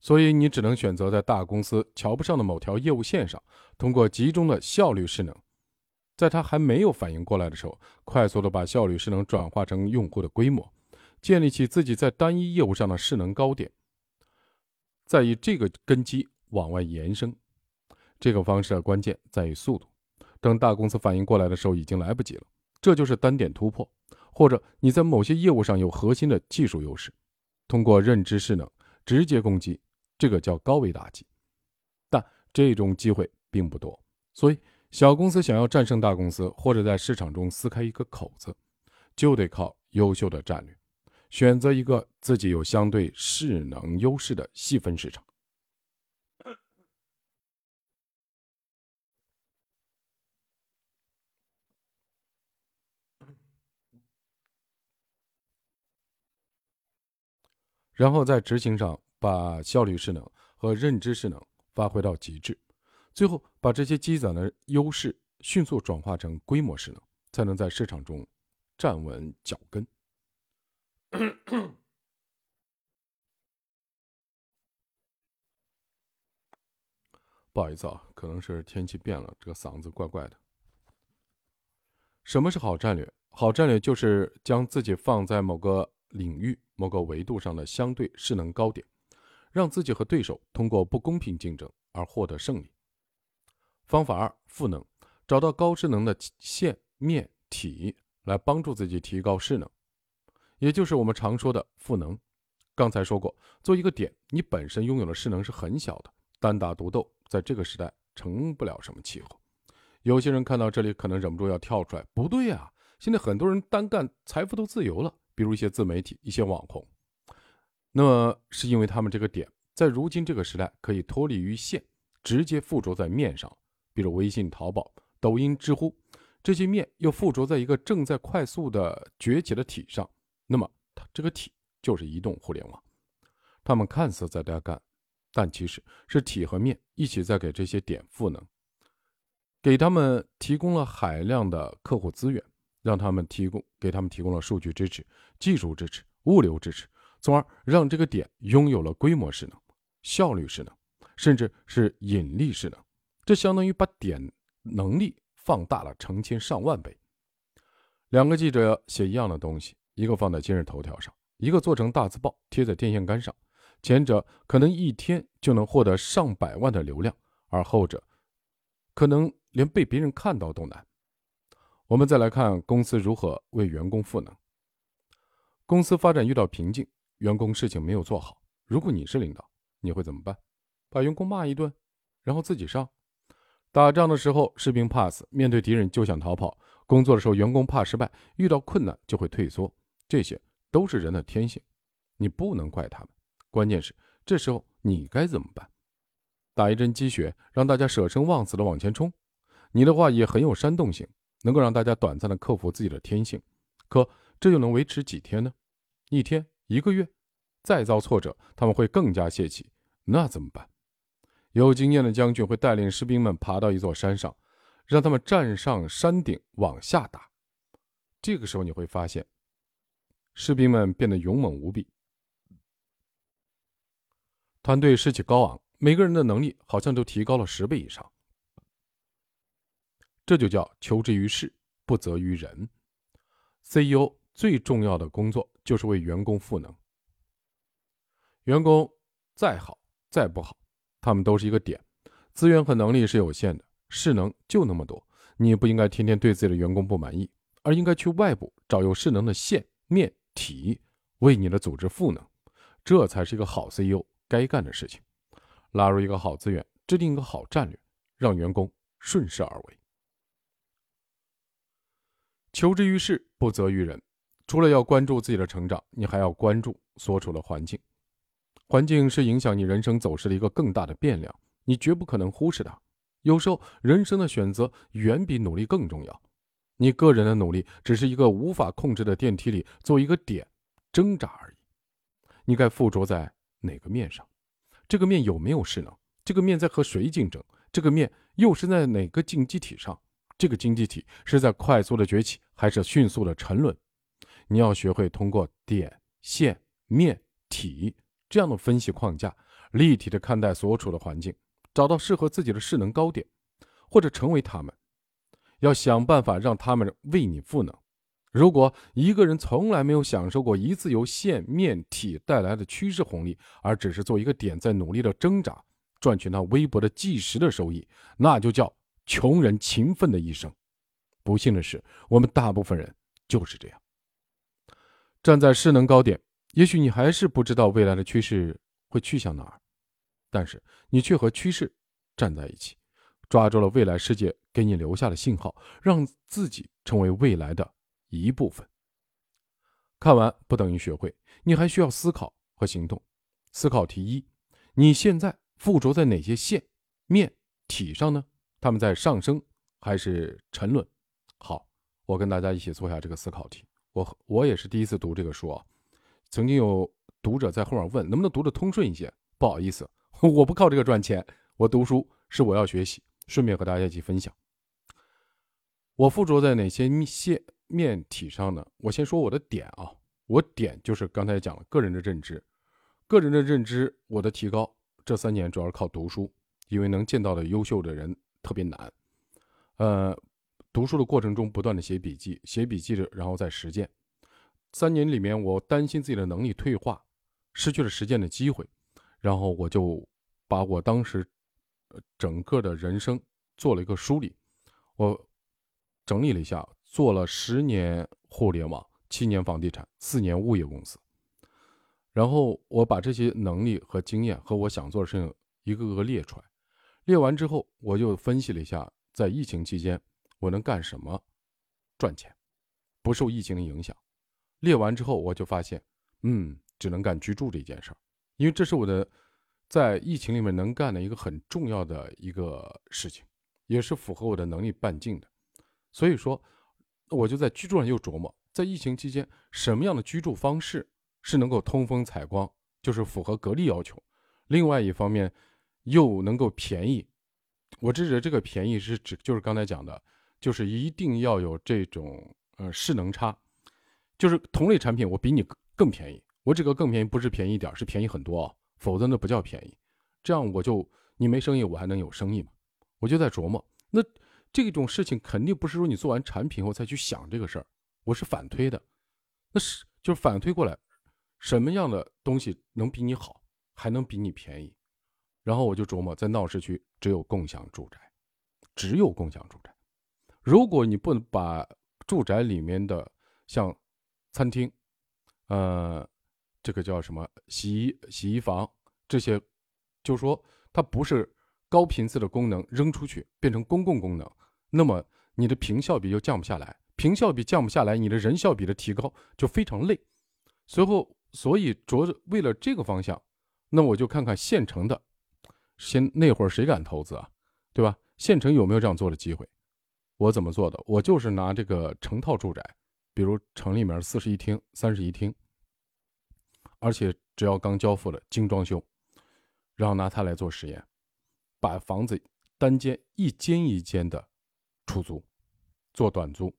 所以你只能选择在大公司瞧不上的某条业务线上，通过集中的效率势能，在他还没有反应过来的时候，快速的把效率势能转化成用户的规模，建立起自己在单一业务上的势能高点，再以这个根基往外延伸。这个方式的关键在于速度，等大公司反应过来的时候，已经来不及了。这就是单点突破，或者你在某些业务上有核心的技术优势，通过认知势能直接攻击。这个叫高维打击，但这种机会并不多，所以小公司想要战胜大公司，或者在市场中撕开一个口子，就得靠优秀的战略，选择一个自己有相对势能优势的细分市场。然后在执行上。把效率势能和认知势能发挥到极致，最后把这些积攒的优势迅速转化成规模势能，才能在市场中站稳脚跟。不好意思啊，可能是天气变了，这个嗓子怪怪的。什么是好战略？好战略就是将自己放在某个领域、某个维度上的相对势能高点。让自己和对手通过不公平竞争而获得胜利。方法二：赋能，找到高势能的线、面、体来帮助自己提高势能，也就是我们常说的赋能。刚才说过，做一个点，你本身拥有的势能是很小的，单打独斗在这个时代成不了什么气候。有些人看到这里可能忍不住要跳出来，不对呀，现在很多人单干，财富都自由了，比如一些自媒体、一些网红。那么是因为他们这个点在如今这个时代可以脱离于线，直接附着在面上，比如微信、淘宝、抖音、知乎这些面又附着在一个正在快速的崛起的体上，那么它这个体就是移动互联网。他们看似在干，但其实是体和面一起在给这些点赋能，给他们提供了海量的客户资源，让他们提供给他们提供了数据支持、技术支持、物流支持。从而让这个点拥有了规模势能、效率势能，甚至是引力势能。这相当于把点能力放大了成千上万倍。两个记者写一样的东西，一个放在今日头条上，一个做成大字报贴在电线杆上。前者可能一天就能获得上百万的流量，而后者可能连被别人看到都难。我们再来看公司如何为员工赋能。公司发展遇到瓶颈。员工事情没有做好，如果你是领导，你会怎么办？把员工骂一顿，然后自己上。打仗的时候士兵怕死，面对敌人就想逃跑；工作的时候员工怕失败，遇到困难就会退缩。这些都是人的天性，你不能怪他们。关键是这时候你该怎么办？打一针鸡血，让大家舍生忘死的往前冲。你的话也很有煽动性，能够让大家短暂的克服自己的天性。可这又能维持几天呢？一天？一个月，再遭挫折，他们会更加泄气。那怎么办？有经验的将军会带领士兵们爬到一座山上，让他们站上山顶往下打。这个时候你会发现，士兵们变得勇猛无比，团队士气高昂，每个人的能力好像都提高了十倍以上。这就叫求之于事，不责于人。CEO 最重要的工作就是为员工赋能。员工再好再不好，他们都是一个点，资源和能力是有限的，势能就那么多。你不应该天天对自己的员工不满意，而应该去外部找有势能的线、面、体，为你的组织赋能。这才是一个好 CEO 该干的事情。拉入一个好资源，制定一个好战略，让员工顺势而为。求之于事，不责于人。除了要关注自己的成长，你还要关注所处的环境。环境是影响你人生走势的一个更大的变量，你绝不可能忽视它。有时候，人生的选择远比努力更重要。你个人的努力只是一个无法控制的电梯里做一个点挣扎而已。你该附着在哪个面上？这个面有没有势能？这个面在和谁竞争？这个面又是在哪个经济体上？这个经济体是在快速的崛起，还是迅速的沉沦？你要学会通过点、线、面、体这样的分析框架，立体的看待所处的环境，找到适合自己的势能高点，或者成为他们。要想办法让他们为你赋能。如果一个人从来没有享受过一次由线、面、体带来的趋势红利，而只是做一个点在努力的挣扎，赚取那微薄的计时的收益，那就叫。穷人勤奋的一生，不幸的是，我们大部分人就是这样。站在势能高点，也许你还是不知道未来的趋势会去向哪儿，但是你却和趋势站在一起，抓住了未来世界给你留下的信号，让自己成为未来的一部分。看完不等于学会，你还需要思考和行动。思考题一：你现在附着在哪些线、面、体上呢？他们在上升还是沉沦？好，我跟大家一起做下这个思考题。我我也是第一次读这个书啊。曾经有读者在后面问，能不能读得通顺一些？不好意思，我不靠这个赚钱。我读书是我要学习，顺便和大家一起分享。我附着在哪些线面体上呢？我先说我的点啊，我点就是刚才讲了个人的认知，个人的认知，我的提高这三年主要是靠读书，因为能见到的优秀的人。特别难，呃，读书的过程中不断的写笔记，写笔记的，然后再实践。三年里面，我担心自己的能力退化，失去了实践的机会，然后我就把我当时整个的人生做了一个梳理，我整理了一下，做了十年互联网，七年房地产，四年物业公司，然后我把这些能力和经验和我想做的事情一个个列出来。列完之后，我就分析了一下，在疫情期间我能干什么赚钱，不受疫情的影响。列完之后，我就发现，嗯，只能干居住这件事儿，因为这是我的在疫情里面能干的一个很重要的一个事情，也是符合我的能力半径的。所以说，我就在居住上又琢磨，在疫情期间什么样的居住方式是能够通风采光，就是符合格力要求。另外一方面。又能够便宜，我指的这个便宜是指就是刚才讲的，就是一定要有这种呃势能差，就是同类产品我比你更便宜，我这个更便宜不是便宜点是便宜很多啊，否则那不叫便宜。这样我就你没生意我还能有生意吗？我就在琢磨，那这种事情肯定不是说你做完产品后再去想这个事儿，我是反推的，那是就是反推过来，什么样的东西能比你好，还能比你便宜？然后我就琢磨，在闹市区只有共享住宅，只有共享住宅。如果你不把住宅里面的像餐厅、呃，这个叫什么洗衣洗衣房这些，就说它不是高频次的功能扔出去变成公共功能，那么你的平效比就降不下来，平效比降不下来，你的人效比的提高就非常累。随后，所以着为了这个方向，那我就看看现成的。先那会儿谁敢投资啊，对吧？县城有没有这样做的机会？我怎么做的？我就是拿这个成套住宅，比如城里面四室一厅、三室一厅，而且只要刚交付的精装修，然后拿它来做实验，把房子单间一间一间的出租，做短租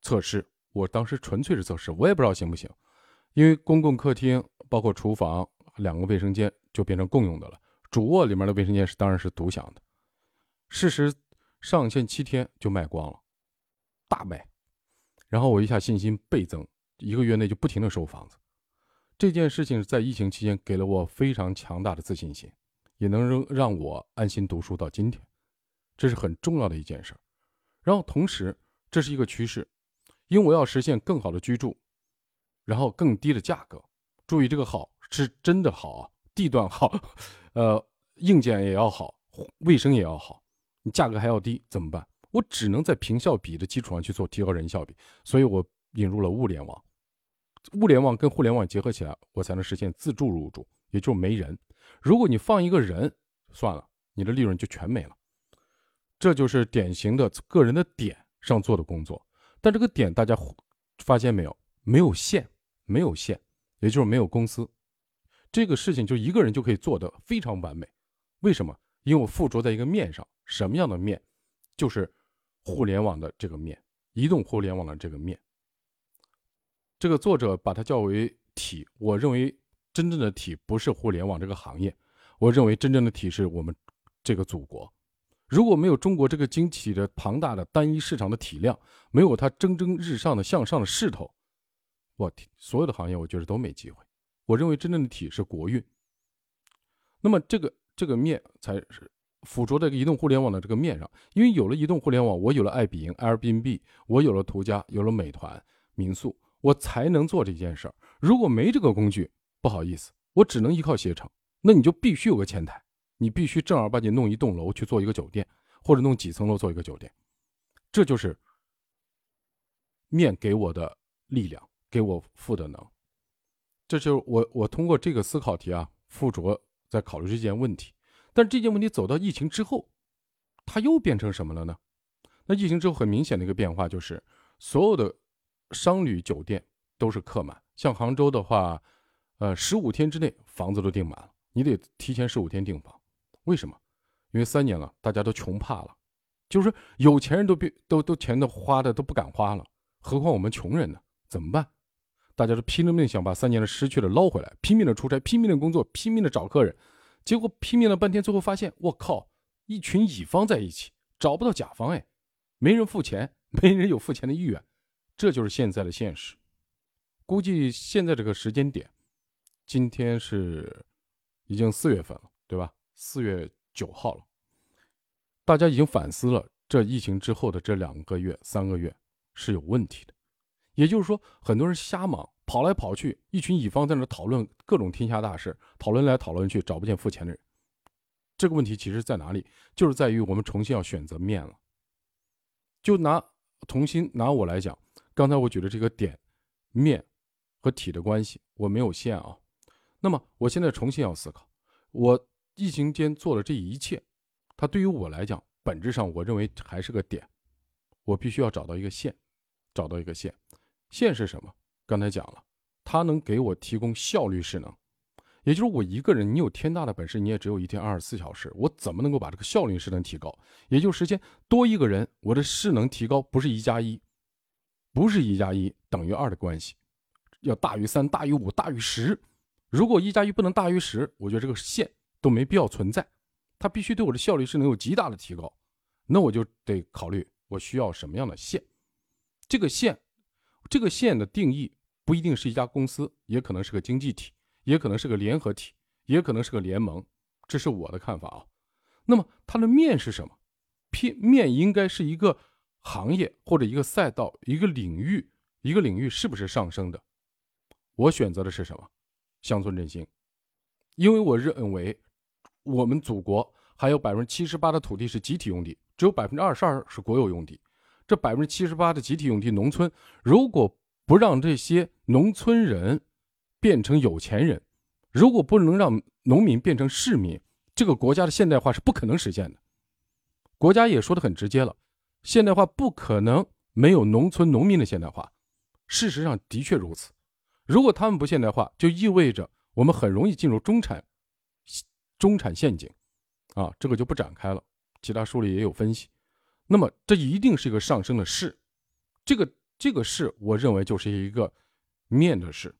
测试。我当时纯粹是测试，我也不知道行不行，因为公共客厅包括厨房两个卫生间就变成共用的了。主卧里面的卫生间是当然是独享的。事实上线七天就卖光了，大卖。然后我一下信心倍增，一个月内就不停的收房子。这件事情在疫情期间给了我非常强大的自信心，也能让我安心读书到今天，这是很重要的一件事。然后同时这是一个趋势，因为我要实现更好的居住，然后更低的价格。注意这个好是真的好啊，地段好，呃，硬件也要好，卫生也要好，你价格还要低怎么办？我只能在平效比的基础上去做提高人效比，所以我引入了物联网。物联网跟互联网结合起来，我才能实现自助入住，也就是没人。如果你放一个人，算了，你的利润就全没了。这就是典型的个人的点上做的工作，但这个点大家发现没有？没有线，没有线，也就是没有公司。这个事情就一个人就可以做得非常完美。为什么？因为我附着在一个面上，什么样的面？就是互联网的这个面，移动互联网的这个面。这个作者把它叫为体，我认为真正的体不是互联网这个行业，我认为真正的体是我们这个祖国。如果没有中国这个经济体的庞大的单一市场的体量，没有它蒸蒸日上的向上的势头，我所有的行业我觉得都没机会。我认为真正的体是国运。那么这个这个面才是附着在移动互联网的这个面上，因为有了移动互联网，我有了爱彼迎 Airbnb，我有了途家，有了美团民宿。我才能做这件事儿。如果没这个工具，不好意思，我只能依靠携程。那你就必须有个前台，你必须正儿八经弄一栋楼去做一个酒店，或者弄几层楼做一个酒店。这就是面给我的力量，给我赋的能。这就是我我通过这个思考题啊，附着在考虑这件问题。但这件问题走到疫情之后，它又变成什么了呢？那疫情之后很明显的一个变化就是所有的。商旅酒店都是客满，像杭州的话，呃，十五天之内房子都订满了，你得提前十五天订房。为什么？因为三年了，大家都穷怕了，就是有钱人都变都都钱都花的都不敢花了，何况我们穷人呢？怎么办？大家都拼了命想把三年的失去的捞回来，拼命的出差，拼命的工作，拼命的找客人，结果拼命了半天，最后发现，我靠，一群乙方在一起，找不到甲方，哎，没人付钱，没人有付钱的意愿。这就是现在的现实，估计现在这个时间点，今天是已经四月份了，对吧？四月九号了，大家已经反思了，这疫情之后的这两个月、三个月是有问题的。也就是说，很多人瞎忙，跑来跑去，一群乙方在那讨论各种天下大事，讨论来讨论去，找不见付钱的人。这个问题其实在哪里？就是在于我们重新要选择面了。就拿重新拿我来讲。刚才我举的这个点、面和体的关系，我没有线啊。那么我现在重新要思考，我疫情间做的这一切，它对于我来讲，本质上我认为还是个点。我必须要找到一个线，找到一个线。线是什么？刚才讲了，它能给我提供效率势能，也就是我一个人，你有天大的本事，你也只有一天二十四小时，我怎么能够把这个效率势能提高？也就时间多一个人，我的势能提高不是一加一。不是一加一等于二的关系，要大于三、大于五、大于十。如果一加一不能大于十，我觉得这个线都没必要存在。它必须对我的效率是能有极大的提高。那我就得考虑我需要什么样的线。这个线，这个线的定义不一定是一家公司，也可能是个经济体，也可能是个联合体，也可能是个联盟。这是我的看法啊。那么它的面是什么？片面应该是一个。行业或者一个赛道、一个领域、一个领域是不是上升的？我选择的是什么？乡村振兴，因为我认为我们祖国还有百分之七十八的土地是集体用地，只有百分之二十二是国有用地。这百分之七十八的集体用地，农村如果不让这些农村人变成有钱人，如果不能让农民变成市民，这个国家的现代化是不可能实现的。国家也说的很直接了。现代化不可能没有农村农民的现代化，事实上的确如此。如果他们不现代化，就意味着我们很容易进入中产中产陷阱，啊，这个就不展开了。其他书里也有分析。那么这一定是一个上升的势，这个这个势，我认为就是一个面的势。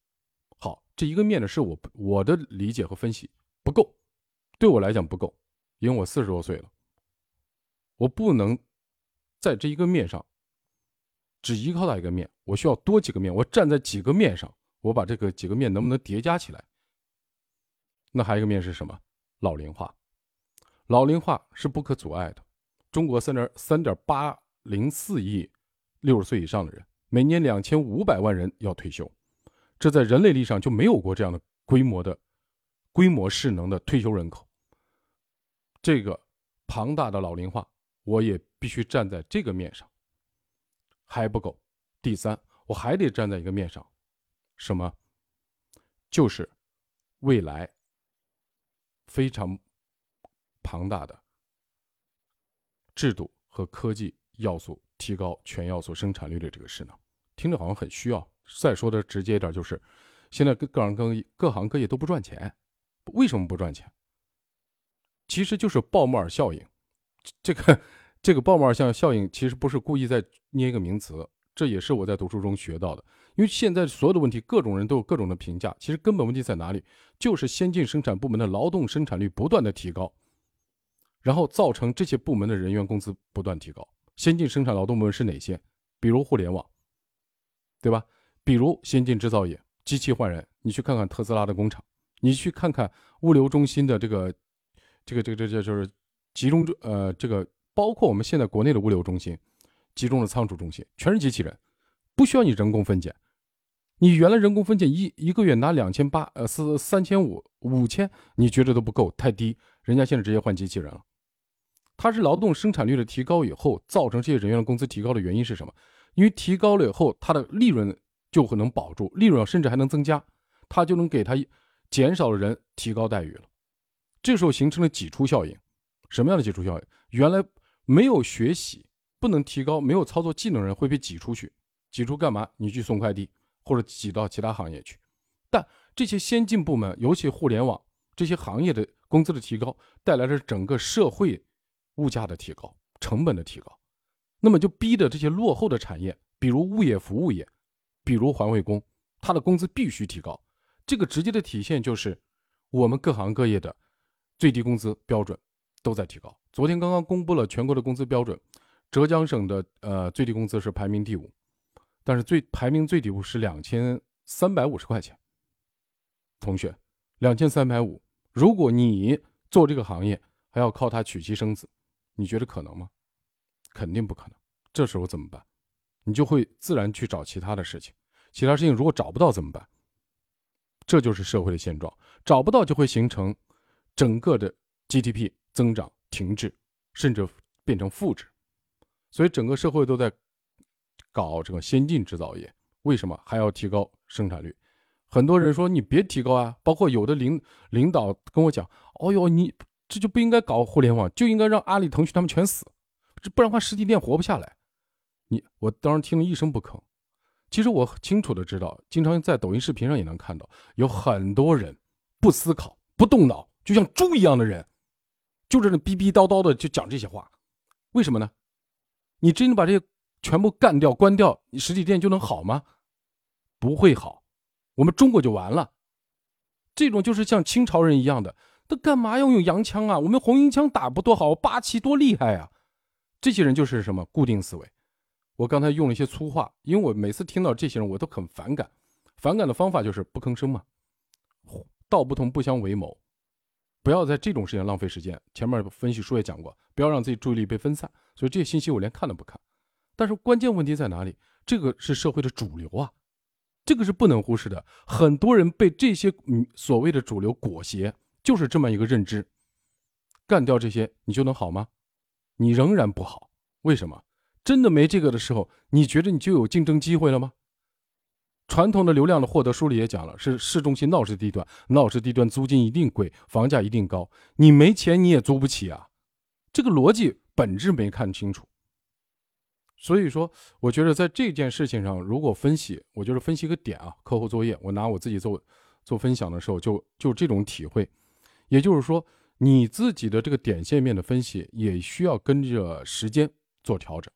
好，这一个面的势，我我的理解和分析不够，对我来讲不够，因为我四十多岁了，我不能在这一个面上只依靠它一个面，我需要多几个面，我站在几个面上，我把这个几个面能不能叠加起来？那还有一个面是什么？老龄化，老龄化是不可阻碍的。中国三点三点八零四亿六十岁以上的人，每年两千五百万人要退休，这在人类历史上就没有过这样的规模的、规模势能的退休人口。这个庞大的老龄化，我也必须站在这个面上，还不够。第三，我还得站在一个面上，什么？就是未来非常庞大的制度和科技要素提高全要素生产率的这个势能。听着好像很虚啊。再说的直接一点，就是现在各各行各业各行各业都不赚钱，为什么不赚钱？其实就是鲍莫尔效应，这个这个鲍莫尔效效应其实不是故意在捏一个名词，这也是我在读书中学到的。因为现在所有的问题，各种人都有各种的评价，其实根本问题在哪里？就是先进生产部门的劳动生产率不断的提高，然后造成这些部门的人员工资不断提高。先进生产劳动部门是哪些？比如互联网，对吧？比如先进制造业，机器换人，你去看看特斯拉的工厂，你去看看物流中心的这个。这个这个这这就是集中呃，这个包括我们现在国内的物流中心，集中的仓储中心，全是机器人，不需要你人工分拣。你原来人工分拣一一个月拿两千八呃四三千五五千，你觉得都不够，太低。人家现在直接换机器人了。它是劳动生产率的提高以后，造成这些人员的工资提高的原因是什么？因为提高了以后，它的利润就会能保住，利润甚至还能增加，它就能给他减少了人提高待遇了。这时候形成了挤出效应，什么样的挤出效应？原来没有学习、不能提高、没有操作技能的人会被挤出去，挤出干嘛？你去送快递，或者挤到其他行业去。但这些先进部门，尤其互联网这些行业的工资的提高，带来了整个社会物价的提高、成本的提高，那么就逼着这些落后的产业，比如物业服务业，比如环卫工，他的工资必须提高。这个直接的体现就是我们各行各业的。最低工资标准都在提高。昨天刚刚公布了全国的工资标准，浙江省的呃最低工资是排名第五，但是最排名最底部是两千三百五十块钱。同学，两千三百五，如果你做这个行业还要靠它娶妻生子，你觉得可能吗？肯定不可能。这时候怎么办？你就会自然去找其他的事情。其他事情如果找不到怎么办？这就是社会的现状，找不到就会形成。整个的 GDP 增长停滞，甚至变成负值，所以整个社会都在搞这个先进制造业。为什么还要提高生产率？很多人说你别提高啊，包括有的领领导跟我讲：“哦哟，你这就不应该搞互联网，就应该让阿里、腾讯他们全死，这不然的话实体店活不下来。”你我当时听了一声不吭。其实我清楚的知道，经常在抖音视频上也能看到，有很多人不思考、不动脑。就像猪一样的人，就这种逼逼叨叨的就讲这些话，为什么呢？你真的把这些全部干掉、关掉，你实体店就能好吗？不会好，我们中国就完了。这种就是像清朝人一样的，他干嘛要用洋枪啊？我们红缨枪打不多好，八旗多厉害啊！这些人就是什么固定思维。我刚才用了一些粗话，因为我每次听到这些人，我都很反感。反感的方法就是不吭声嘛，道不同不相为谋。不要在这种事情浪费时间。前面分析书也讲过，不要让自己注意力被分散。所以这些信息我连看都不看。但是关键问题在哪里？这个是社会的主流啊，这个是不能忽视的。很多人被这些所谓的主流裹挟，就是这么一个认知。干掉这些，你就能好吗？你仍然不好。为什么？真的没这个的时候，你觉得你就有竞争机会了吗？传统的流量的获得，书里也讲了，是市中心闹市地段，闹市地段租金一定贵，房价一定高，你没钱你也租不起啊，这个逻辑本质没看清楚。所以说，我觉得在这件事情上，如果分析，我就是分析个点啊，课后作业，我拿我自己做做分享的时候，就就这种体会，也就是说，你自己的这个点线面的分析，也需要跟着时间做调整。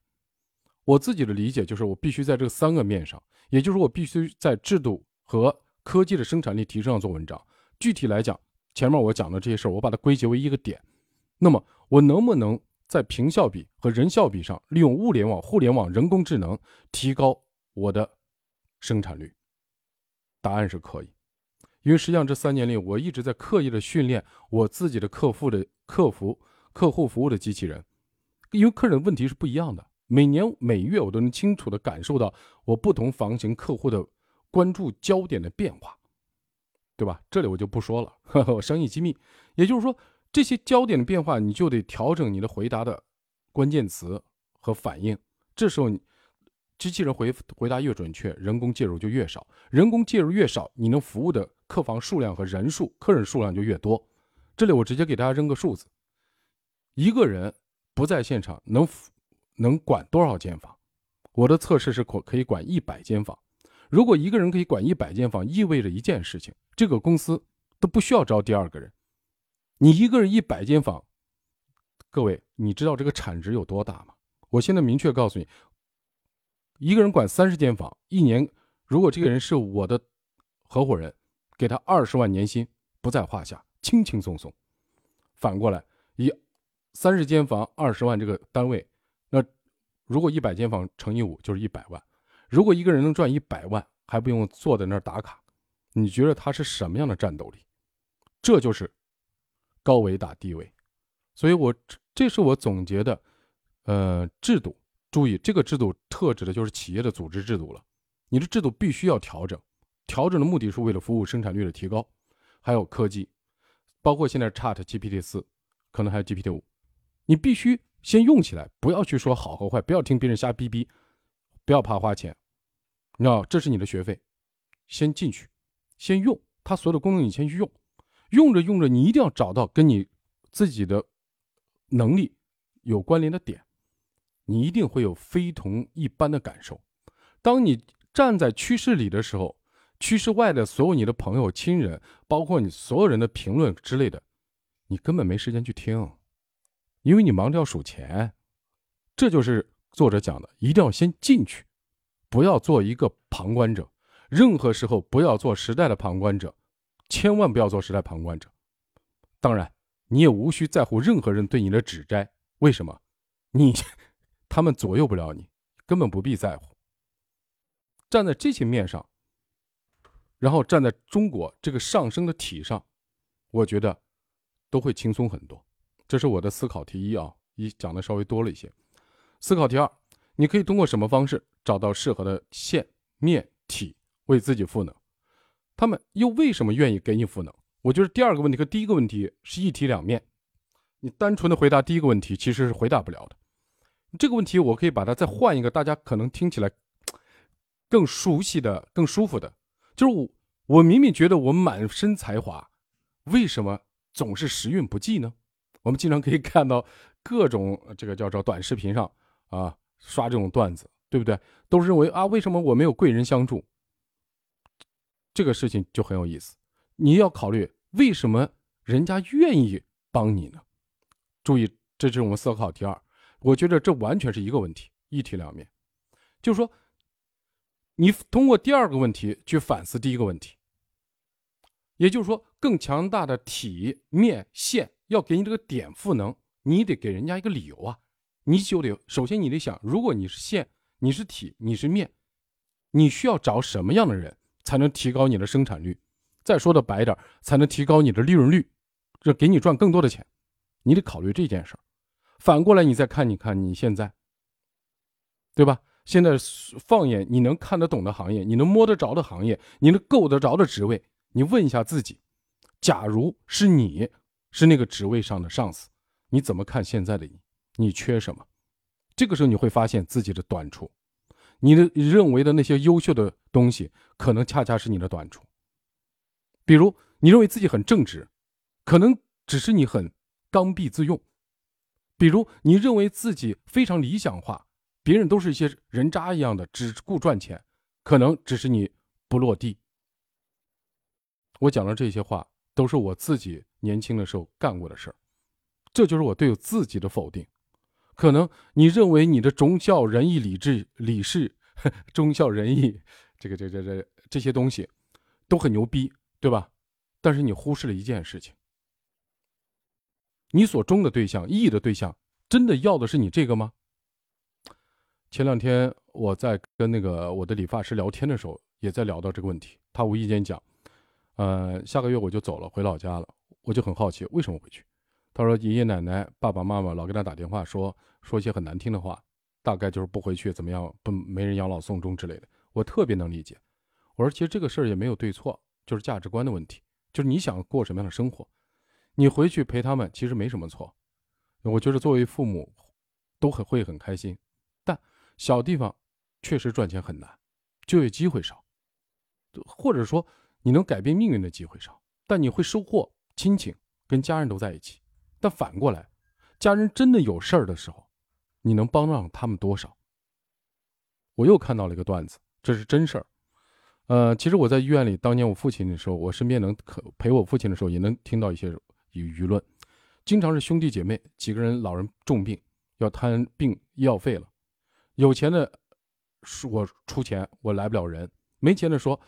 我自己的理解就是，我必须在这三个面上。也就是我必须在制度和科技的生产力提升上做文章。具体来讲，前面我讲的这些事儿，我把它归结为一个点，那么我能不能在平效比和人效比上，利用物联网、互联网、人工智能提高我的生产率？答案是可以，因为实际上这三年里，我一直在刻意的训练我自己的客户的客服、客户服务的机器人，因为客人问题是不一样的，每年每月我都能清楚的感受到我不同房型客户的关注焦点的变化。对吧？这里我就不说了，呵呵，生意机密。也就是说，这些焦点的变化，你就得调整你的回答的关键词和反应。这时候，机器人回回答越准确，人工介入就越少。人工介入越少，你能服务的客房数量和人数、客人数量就越多。这里我直接给大家扔个数字：一个人不在现场能能管多少间房？我的测试是可可以管一百间房。如果一个人可以管一百间房，意味着一件事情：这个公司都不需要招第二个人。你一个人一百间房，各位，你知道这个产值有多大吗？我现在明确告诉你，一个人管三十间房，一年，如果这个人是我的合伙人，给他二十万年薪不在话下，轻轻松松。反过来，以三十间房二十万这个单位，那如果一百间房乘以五就是一百万。如果一个人能赚一百万，还不用坐在那儿打卡，你觉得他是什么样的战斗力？这就是高维打低维，所以我这是我总结的，呃，制度。注意，这个制度特指的就是企业的组织制度了。你的制度必须要调整，调整的目的是为了服务生产率的提高，还有科技，包括现在 Chat GPT 四，可能还有 GPT 五，你必须先用起来，不要去说好和坏，不要听别人瞎逼逼，不要怕花钱。你知道，这是你的学费，先进去，先用它所有的功能，你先去用，用着用着，你一定要找到跟你自己的能力有关联的点，你一定会有非同一般的感受。当你站在趋势里的时候，趋势外的所有你的朋友、亲人，包括你所有人的评论之类的，你根本没时间去听，因为你忙着要数钱。这就是作者讲的，一定要先进去。不要做一个旁观者，任何时候不要做时代的旁观者，千万不要做时代旁观者。当然，你也无需在乎任何人对你的指摘。为什么？你 他们左右不了你，根本不必在乎。站在这些面上，然后站在中国这个上升的体上，我觉得都会轻松很多。这是我的思考题一啊，一讲的稍微多了一些。思考题二。你可以通过什么方式找到适合的线、面、体为自己赋能？他们又为什么愿意给你赋能？我觉得第二个问题和第一个问题是一体两面。你单纯的回答第一个问题，其实是回答不了的。这个问题我可以把它再换一个，大家可能听起来更熟悉的、更舒服的，就是我我明明觉得我满身才华，为什么总是时运不济呢？我们经常可以看到各种这个叫做短视频上啊。刷这种段子，对不对？都认为啊，为什么我没有贵人相助？这个事情就很有意思。你要考虑为什么人家愿意帮你呢？注意，这是我们思考题二。我觉得这完全是一个问题，一体两面。就是说，你通过第二个问题去反思第一个问题。也就是说，更强大的体面线要给你这个点赋能，你得给人家一个理由啊。你就得首先，你得想，如果你是线，你是体，你是面，你需要找什么样的人才能提高你的生产率？再说的白点才能提高你的利润率，这给你赚更多的钱。你得考虑这件事儿。反过来，你再看，你看你现在，对吧？现在放眼你能看得懂的行业，你能摸得着的行业，你能够得着的职位，你问一下自己：假如是你是那个职位上的上司，你怎么看现在的你？你缺什么？这个时候你会发现自己的短处，你的认为的那些优秀的东西，可能恰恰是你的短处。比如，你认为自己很正直，可能只是你很刚愎自用；比如，你认为自己非常理想化，别人都是一些人渣一样的，只顾赚钱，可能只是你不落地。我讲的这些话，都是我自己年轻的时候干过的事儿，这就是我对自己的否定。可能你认为你的忠孝仁义礼智礼事，忠孝仁义，这个这这这这些东西都很牛逼，对吧？但是你忽视了一件事情，你所忠的对象、义的对象，真的要的是你这个吗？前两天我在跟那个我的理发师聊天的时候，也在聊到这个问题。他无意间讲，呃，下个月我就走了，回老家了。我就很好奇，为什么回去？他说爷爷奶奶、爸爸妈妈老给他打电话，说说一些很难听的话，大概就是不回去怎么样，不没人养老送终之类的。我特别能理解。我说其实这个事儿也没有对错，就是价值观的问题，就是你想过什么样的生活，你回去陪他们其实没什么错。我觉得作为父母，都很会很开心。小地方确实赚钱很难，就业机会少，或者说你能改变命运的机会少，但你会收获亲情跟家人都在一起。但反过来，家人真的有事儿的时候，你能帮上他们多少？我又看到了一个段子，这是真事儿。呃，其实我在医院里，当年我父亲的时候，我身边能可陪我父亲的时候，也能听到一些舆论。经常是兄弟姐妹几个人，老人重病要摊病医药费了，有钱的说我出钱，我来不了人；没钱的说，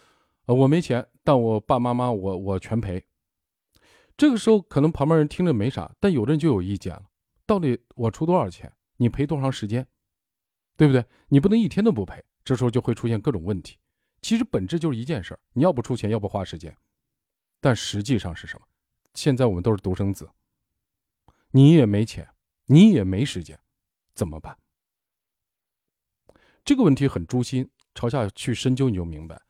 呃，我没钱，但我爸妈妈我我全赔。这个时候可能旁边人听着没啥，但有的人就有意见了。到底我出多少钱？你赔多长时间？对不对？你不能一天都不赔，这时候就会出现各种问题。其实本质就是一件事儿：你要不出钱，要不花时间。但实际上是什么？现在我们都是独生子，你也没钱，你也没时间，怎么办？这个问题很诛心，朝下去深究你就明白。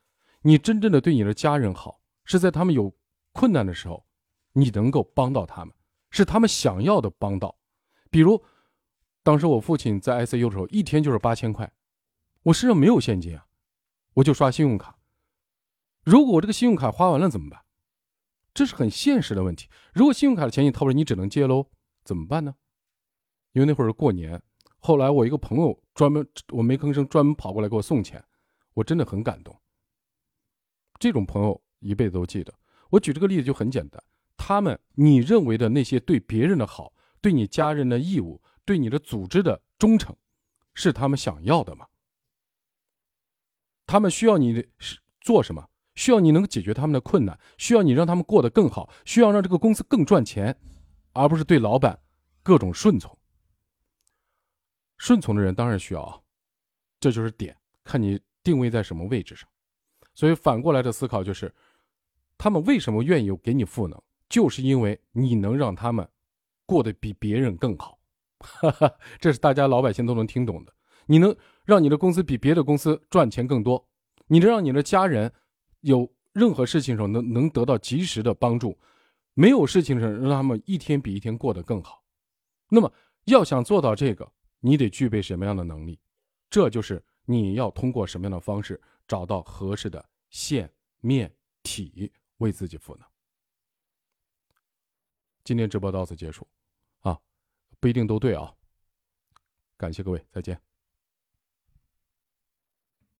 你真正的对你的家人好，是在他们有困难的时候。你能够帮到他们，是他们想要的帮到。比如，当时我父亲在 ICU 的时候，一天就是八千块，我身上没有现金啊，我就刷信用卡。如果我这个信用卡花完了怎么办？这是很现实的问题。如果信用卡的钱你掏不出，你只能借喽，怎么办呢？因为那会儿过年，后来我一个朋友专门，我没吭声，专门跑过来给我送钱，我真的很感动。这种朋友一辈子都记得。我举这个例子就很简单。他们，你认为的那些对别人的好，对你家人的义务，对你的组织的忠诚，是他们想要的吗？他们需要你是做什么？需要你能解决他们的困难，需要你让他们过得更好，需要让这个公司更赚钱，而不是对老板各种顺从。顺从的人当然需要啊，这就是点，看你定位在什么位置上。所以反过来的思考就是，他们为什么愿意给你赋能？就是因为你能让他们过得比别人更好，哈哈，这是大家老百姓都能听懂的。你能让你的公司比别的公司赚钱更多，你能让你的家人有任何事情时候能能得到及时的帮助，没有事情时让他们一天比一天过得更好。那么要想做到这个，你得具备什么样的能力？这就是你要通过什么样的方式找到合适的线、面、体为自己赋能。今天直播到此结束，啊，不一定都对啊。感谢各位，再见。